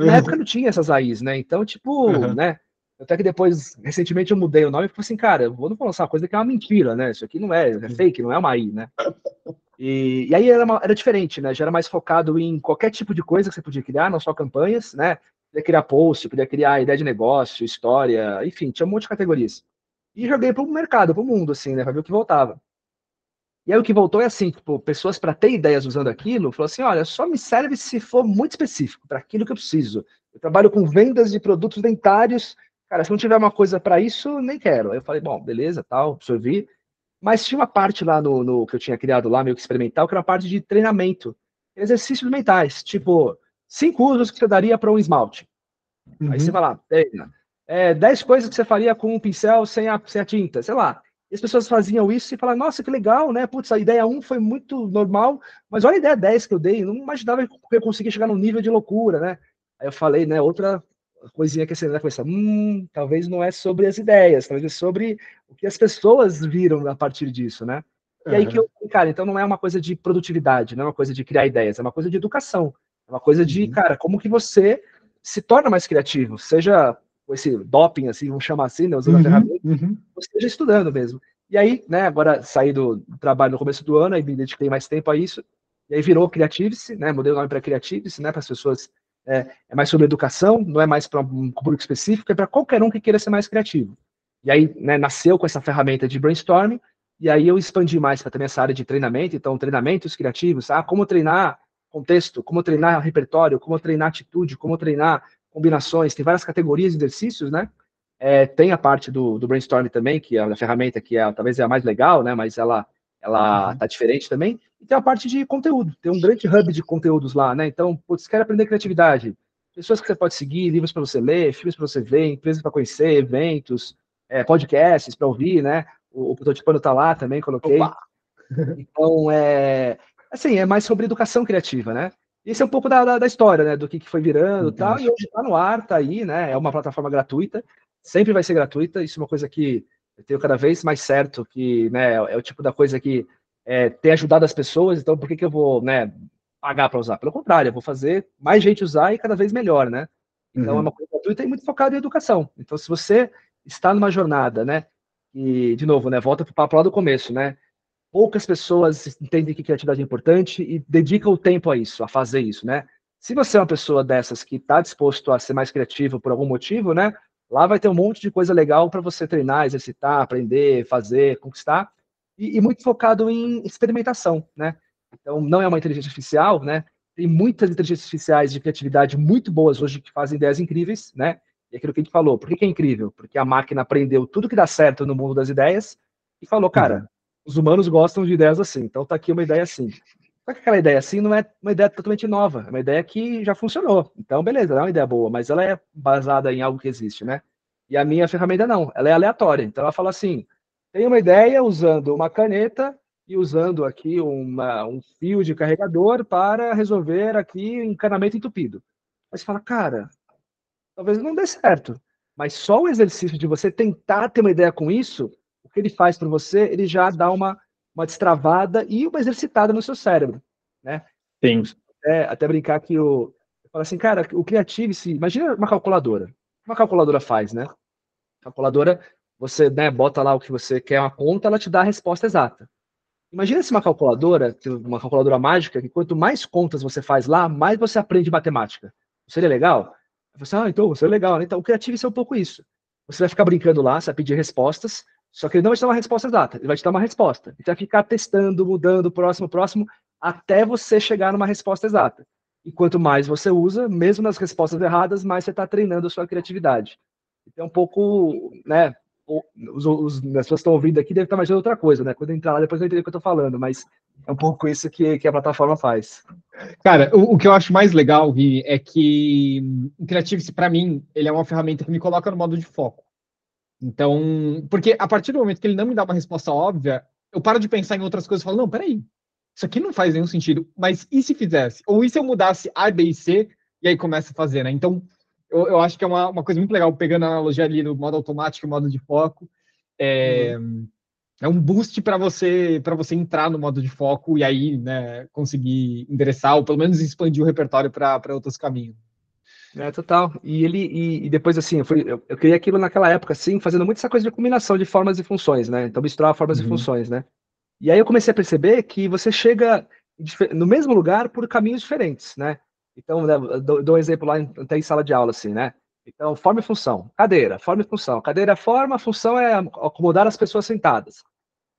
Na época não tinha essas AIs, né? Então, tipo, uhum. né? Até que depois, recentemente, eu mudei o nome e falei assim, cara, eu vou não lançar uma coisa que é uma mentira, né? Isso aqui não é, é fake, não é uma AI, né? E, e aí era, uma, era diferente, né? Já era mais focado em qualquer tipo de coisa que você podia criar, não só campanhas, né? Podia criar post, podia criar ideia de negócio, história, enfim, tinha um monte de categorias. E joguei para o mercado, para o mundo, assim, né? Para ver o que voltava. E aí o que voltou é assim, tipo, pessoas para ter ideias usando aquilo, falou assim, olha, só me serve se for muito específico, para aquilo que eu preciso. Eu trabalho com vendas de produtos dentários, cara, se não tiver uma coisa para isso, nem quero. Aí eu falei, bom, beleza, tal, absorvi. Mas tinha uma parte lá no, no, que eu tinha criado lá, meio que experimental, que era uma parte de treinamento, exercícios mentais, tipo, cinco usos que você daria para um esmalte. Uhum. Aí você vai lá, treina. É, dez coisas que você faria com um pincel sem a, sem a tinta, sei lá. E as pessoas faziam isso e falavam, nossa, que legal, né? Putz, a ideia 1 um foi muito normal, mas olha a ideia 10 que eu dei, não imaginava que eu conseguia chegar num nível de loucura, né? Aí eu falei, né, outra coisinha que você na cabeça, hum, talvez não é sobre as ideias, talvez é sobre o que as pessoas viram a partir disso, né? E aí que eu, cara, então não é uma coisa de produtividade, não é uma coisa de criar ideias, é uma coisa de educação, é uma coisa de, uhum. cara, como que você se torna mais criativo, seja esse doping, assim, vamos chamar assim, né, usando uhum, a ferramenta, uhum. ou seja estudando mesmo. E aí, né, agora saí do trabalho no começo do ano, aí me dediquei mais tempo a isso, e aí virou Creativice, né, mudei o nome para Creativice, né, para as pessoas é, é mais sobre educação, não é mais para um público específico, é para qualquer um que queira ser mais criativo. E aí, né, nasceu com essa ferramenta de brainstorming, e aí eu expandi mais para também essa área de treinamento, então treinamentos criativos, ah, como treinar contexto, como treinar repertório, como treinar atitude, como treinar combinações, tem várias categorias de exercícios, né? É, tem a parte do, do brainstorming também, que é a ferramenta que é, talvez é a mais legal, né? Mas ela ela uhum. tá diferente também. E tem a parte de conteúdo, tem um grande hub de conteúdos lá, né? Então, putz, quer aprender criatividade, pessoas que você pode seguir, livros para você ler, filmes para você ver, empresas para conhecer, eventos, é, podcasts para ouvir, né? O, o Prototipando tá lá também, coloquei. Opa. Então, é, assim, é mais sobre educação criativa, né? Esse é um pouco da, da, da história, né? Do que, que foi virando e tal. E hoje tá no ar, tá aí, né? É uma plataforma gratuita, sempre vai ser gratuita. Isso é uma coisa que eu tenho cada vez mais certo que né, é o tipo da coisa que é, tem ajudado as pessoas, então por que, que eu vou né, pagar para usar? Pelo contrário, eu vou fazer mais gente usar e cada vez melhor, né? Então é uhum. é uma coisa gratuita e muito focada em educação. Então, se você está numa jornada, né? E, de novo, né? Volta para o papo lá do começo, né? Poucas pessoas entendem que criatividade é importante e dedicam o tempo a isso, a fazer isso, né? Se você é uma pessoa dessas que está disposto a ser mais criativo por algum motivo, né? Lá vai ter um monte de coisa legal para você treinar, exercitar, aprender, fazer, conquistar, e, e, muito focado em experimentação, né? Então, não é uma inteligência artificial, né? Tem muitas inteligências artificiais de criatividade muito boas hoje que fazem ideias incríveis, né? E aquilo que a gente falou, por que, que é incrível? Porque a máquina aprendeu tudo que dá certo no mundo das ideias e falou, cara, uhum. Os humanos gostam de ideias assim, então tá aqui uma ideia assim. Só que aquela ideia assim não é uma ideia totalmente nova, é uma ideia que já funcionou. Então, beleza, é uma ideia boa, mas ela é baseada em algo que existe, né? E a minha ferramenta não, ela é aleatória. Então ela fala assim: tem uma ideia usando uma caneta e usando aqui uma, um fio de carregador para resolver aqui encanamento entupido. Aí você fala, cara, talvez não dê certo. Mas só o exercício de você tentar ter uma ideia com isso, o que ele faz para você, ele já dá uma uma destravada e uma exercitada no seu cérebro, né? Sim. É, até brincar que o eu falo assim, cara, o criativo, se imagina uma calculadora. Uma calculadora faz, né? Calculadora, você né, bota lá o que você quer uma conta, ela te dá a resposta exata. Imagina se uma calculadora, uma calculadora mágica, que quanto mais contas você faz lá, mais você aprende matemática. Seria legal? Você, ah, então, seria legal. Né? Então, o criativo é um pouco isso. Você vai ficar brincando lá, você vai pedir respostas, só que ele não vai te dar uma resposta exata, ele vai te dar uma resposta. Ele vai ficar testando, mudando, próximo, próximo, até você chegar numa resposta exata. E quanto mais você usa, mesmo nas respostas erradas, mais você está treinando a sua criatividade. Então, um pouco, né? Os, os, as pessoas que estão ouvindo aqui devem estar imaginando outra coisa, né? Quando entrar lá, depois eu entender o que eu estou falando, mas é um pouco isso que, que a plataforma faz. Cara, o, o que eu acho mais legal, Gui, é que o Creative, para mim, ele é uma ferramenta que me coloca no modo de foco. Então, porque a partir do momento que ele não me dá uma resposta óbvia, eu paro de pensar em outras coisas e falo, não, peraí, isso aqui não faz nenhum sentido, mas e se fizesse? Ou e se eu mudasse A, B e C, e aí começa a fazer, né? Então, eu, eu acho que é uma, uma coisa muito legal, pegando a analogia ali no modo automático e modo de foco, é, uhum. é um boost para você para você entrar no modo de foco e aí, né, conseguir endereçar, ou pelo menos expandir o repertório para outros caminhos. É, total. E ele e, e depois assim, eu, fui, eu, eu, criei aquilo naquela época, assim, fazendo muito essa coisa de combinação de formas e funções, né? Então misturar formas uhum. e funções, né? E aí eu comecei a perceber que você chega no mesmo lugar por caminhos diferentes, né? Então, né, dou, dou um exemplo lá em, até em sala de aula, assim, né? Então, forma e função. Cadeira, forma e função. Cadeira é forma, função é acomodar as pessoas sentadas.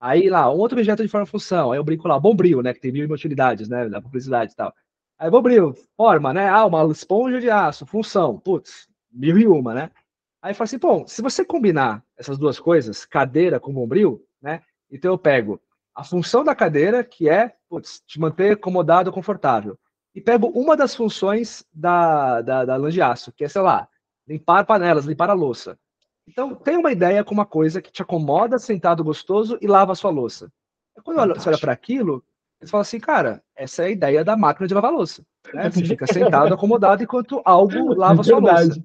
Aí lá, um outro objeto de forma e função. Aí eu brinco lá, bombril, né? Que tem mil utilidades, né? Da publicidade e tal. Aí bombril, forma, né? Ah, uma esponja de aço, função. Putz, mil e uma, né? Aí eu falo assim, bom, se você combinar essas duas coisas, cadeira com bombril, né? Então eu pego a função da cadeira, que é putz, te manter acomodado, confortável. E pego uma das funções da, da, da lã de aço, que é, sei lá, limpar panelas, limpar a louça. Então, tem uma ideia com uma coisa que te acomoda, sentado gostoso e lava a sua louça. E quando Fantástico. você olha para aquilo, você fala assim, cara, essa é a ideia da máquina de lavar louça. Né? Você fica *laughs* sentado, acomodado, enquanto algo lava a sua louça.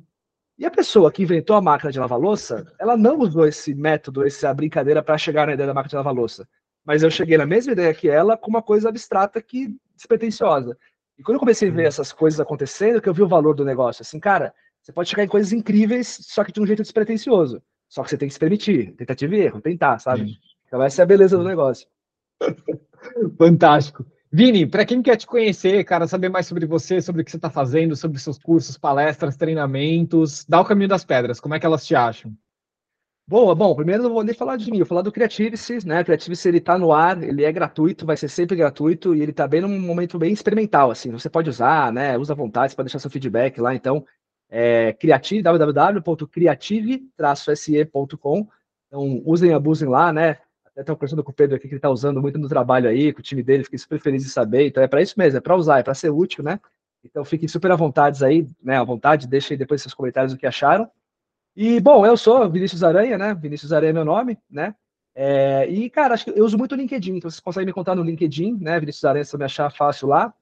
E a pessoa que inventou a máquina de lavar louça, ela não usou esse método, essa brincadeira para chegar na ideia da máquina de lavar louça mas eu cheguei na mesma ideia que ela, com uma coisa abstrata que despretensiosa. E quando eu comecei a ver uhum. essas coisas acontecendo, que eu vi o valor do negócio, assim, cara, você pode chegar em coisas incríveis, só que de um jeito despretensioso. Só que você tem que se permitir, tentativa e erro, tentar, sabe? Sim. Então essa é a beleza do negócio. *laughs* Fantástico. Vini, para quem quer te conhecer, cara, saber mais sobre você, sobre o que você está fazendo, sobre seus cursos, palestras, treinamentos, dá o caminho das pedras, como é que elas te acham? Boa, bom, primeiro não vou nem falar de mim, vou falar do Creativice, né? O Creativice ele tá no ar, ele é gratuito, vai ser sempre gratuito e ele tá bem num momento bem experimental, assim. Você pode usar, né? Usa à vontade, você pode deixar seu feedback lá, então é creative, www.creative-se.com. Então usem abusem lá, né? Até conversando com o Pedro aqui que ele tá usando muito no trabalho aí, com o time dele, fiquei super feliz de saber. Então é para isso mesmo, é para usar, é para ser útil, né? Então fiquem super à vontade aí, né? À vontade, deixem depois seus comentários o que acharam. E, bom, eu sou Vinícius Aranha, né? Vinícius Aranha é meu nome, né? É, e, cara, acho que eu uso muito o LinkedIn, então vocês conseguem me contar no LinkedIn, né? Vinícius Aranha, se me achar fácil lá.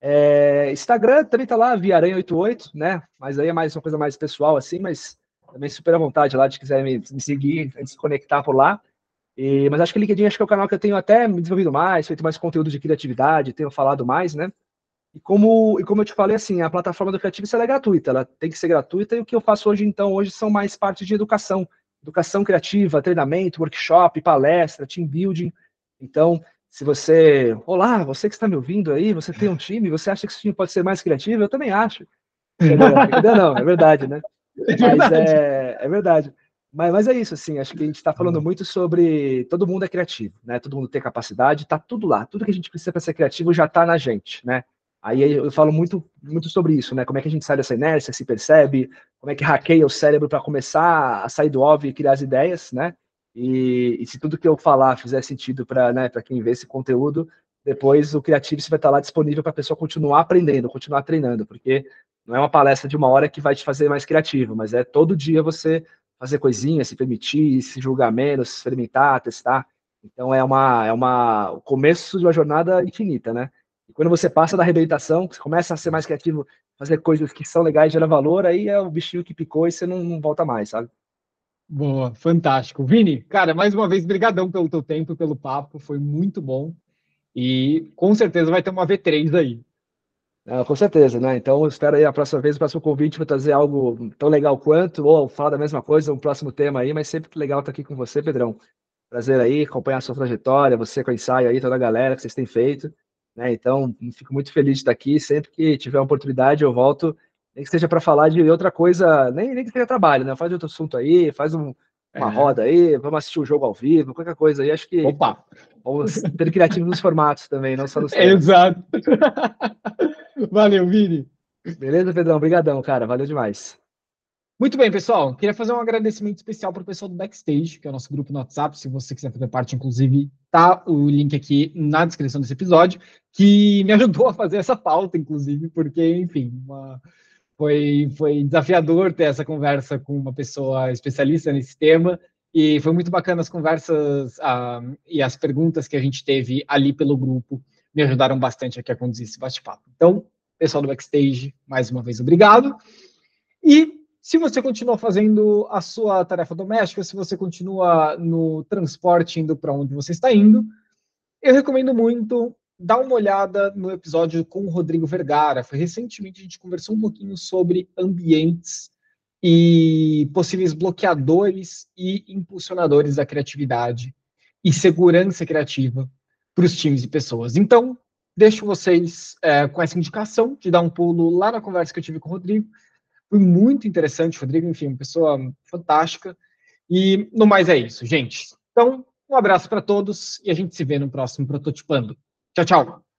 É, Instagram também tá lá, Viaranha88, né? Mas aí é mais uma coisa mais pessoal, assim, mas também super à vontade lá, de quiser me, me seguir, se conectar por lá. E, mas acho que o LinkedIn acho que é o canal que eu tenho até me desenvolvido mais, feito mais conteúdo de criatividade, tenho falado mais, né? E como, e como eu te falei, assim, a plataforma do Creativo é gratuita, ela tem que ser gratuita, e o que eu faço hoje, então, hoje são mais partes de educação, educação criativa, treinamento, workshop, palestra, team building. Então, se você, olá, você que está me ouvindo aí, você tem um time, você acha que esse time pode ser mais criativo? Eu também acho. *laughs* Não, não, é verdade, né? É mas é, é verdade. Mas, mas é isso, assim, acho que a gente está falando uhum. muito sobre todo mundo é criativo, né? Todo mundo tem capacidade, está tudo lá. Tudo que a gente precisa para ser criativo já está na gente, né? Aí eu falo muito, muito sobre isso, né? Como é que a gente sai dessa inércia, se percebe, como é que hackeia o cérebro para começar a sair do óbvio e criar as ideias, né? E, e se tudo que eu falar fizer sentido para né, quem vê esse conteúdo, depois o Creative vai estar lá disponível para a pessoa continuar aprendendo, continuar treinando, porque não é uma palestra de uma hora que vai te fazer mais criativo, mas é todo dia você fazer coisinhas, se permitir, se julgar menos, experimentar, testar. Então é uma é uma o começo de uma jornada infinita, né? E quando você passa da reabilitação, você começa a ser mais criativo, fazer coisas que são legais, gerar valor, aí é o bichinho que picou e você não, não volta mais, sabe? Boa, fantástico. Vini, cara, mais uma vez, brigadão pelo teu tempo, pelo papo, foi muito bom. E com certeza vai ter uma V3 aí. É, com certeza, né? Então, espero aí a próxima vez, o próximo convite para trazer algo tão legal quanto, ou falar da mesma coisa, um próximo tema aí, mas sempre legal estar aqui com você, Pedrão. Prazer aí, acompanhar a sua trajetória, você com o ensaio aí, toda a galera que vocês têm feito. Né? Então, fico muito feliz de estar aqui. Sempre que tiver uma oportunidade, eu volto, nem que seja para falar de outra coisa, nem, nem que seja trabalho, né? Faz outro assunto aí, faz um, uma é. roda aí, vamos assistir o um jogo ao vivo, qualquer coisa aí. Acho que Opa. Vamos ter criativo nos formatos também, não só nos *laughs* Exato. *laughs* Valeu, Vini. Beleza, Pedrão? Obrigadão, cara. Valeu demais. Muito bem, pessoal. Queria fazer um agradecimento especial para o pessoal do Backstage, que é o nosso grupo no WhatsApp. Se você quiser fazer parte, inclusive, tá o link aqui na descrição desse episódio, que me *laughs* ajudou a fazer essa pauta, inclusive, porque, enfim, uma... foi, foi desafiador ter essa conversa com uma pessoa especialista nesse tema. E foi muito bacana as conversas ah, e as perguntas que a gente teve ali pelo grupo me ajudaram bastante aqui a conduzir esse bate-papo. Então, pessoal do Backstage, mais uma vez, obrigado. E se você continua fazendo a sua tarefa doméstica, se você continua no transporte indo para onde você está indo, eu recomendo muito dá uma olhada no episódio com o Rodrigo Vergara. Foi recentemente a gente conversou um pouquinho sobre ambientes e possíveis bloqueadores e impulsionadores da criatividade e segurança criativa para os times e pessoas. Então, deixo vocês é, com essa indicação de dar um pulo lá na conversa que eu tive com o Rodrigo. Foi muito interessante, Rodrigo, enfim, uma pessoa fantástica. E no mais é isso, gente. Então, um abraço para todos e a gente se vê no próximo Prototipando. Tchau, tchau.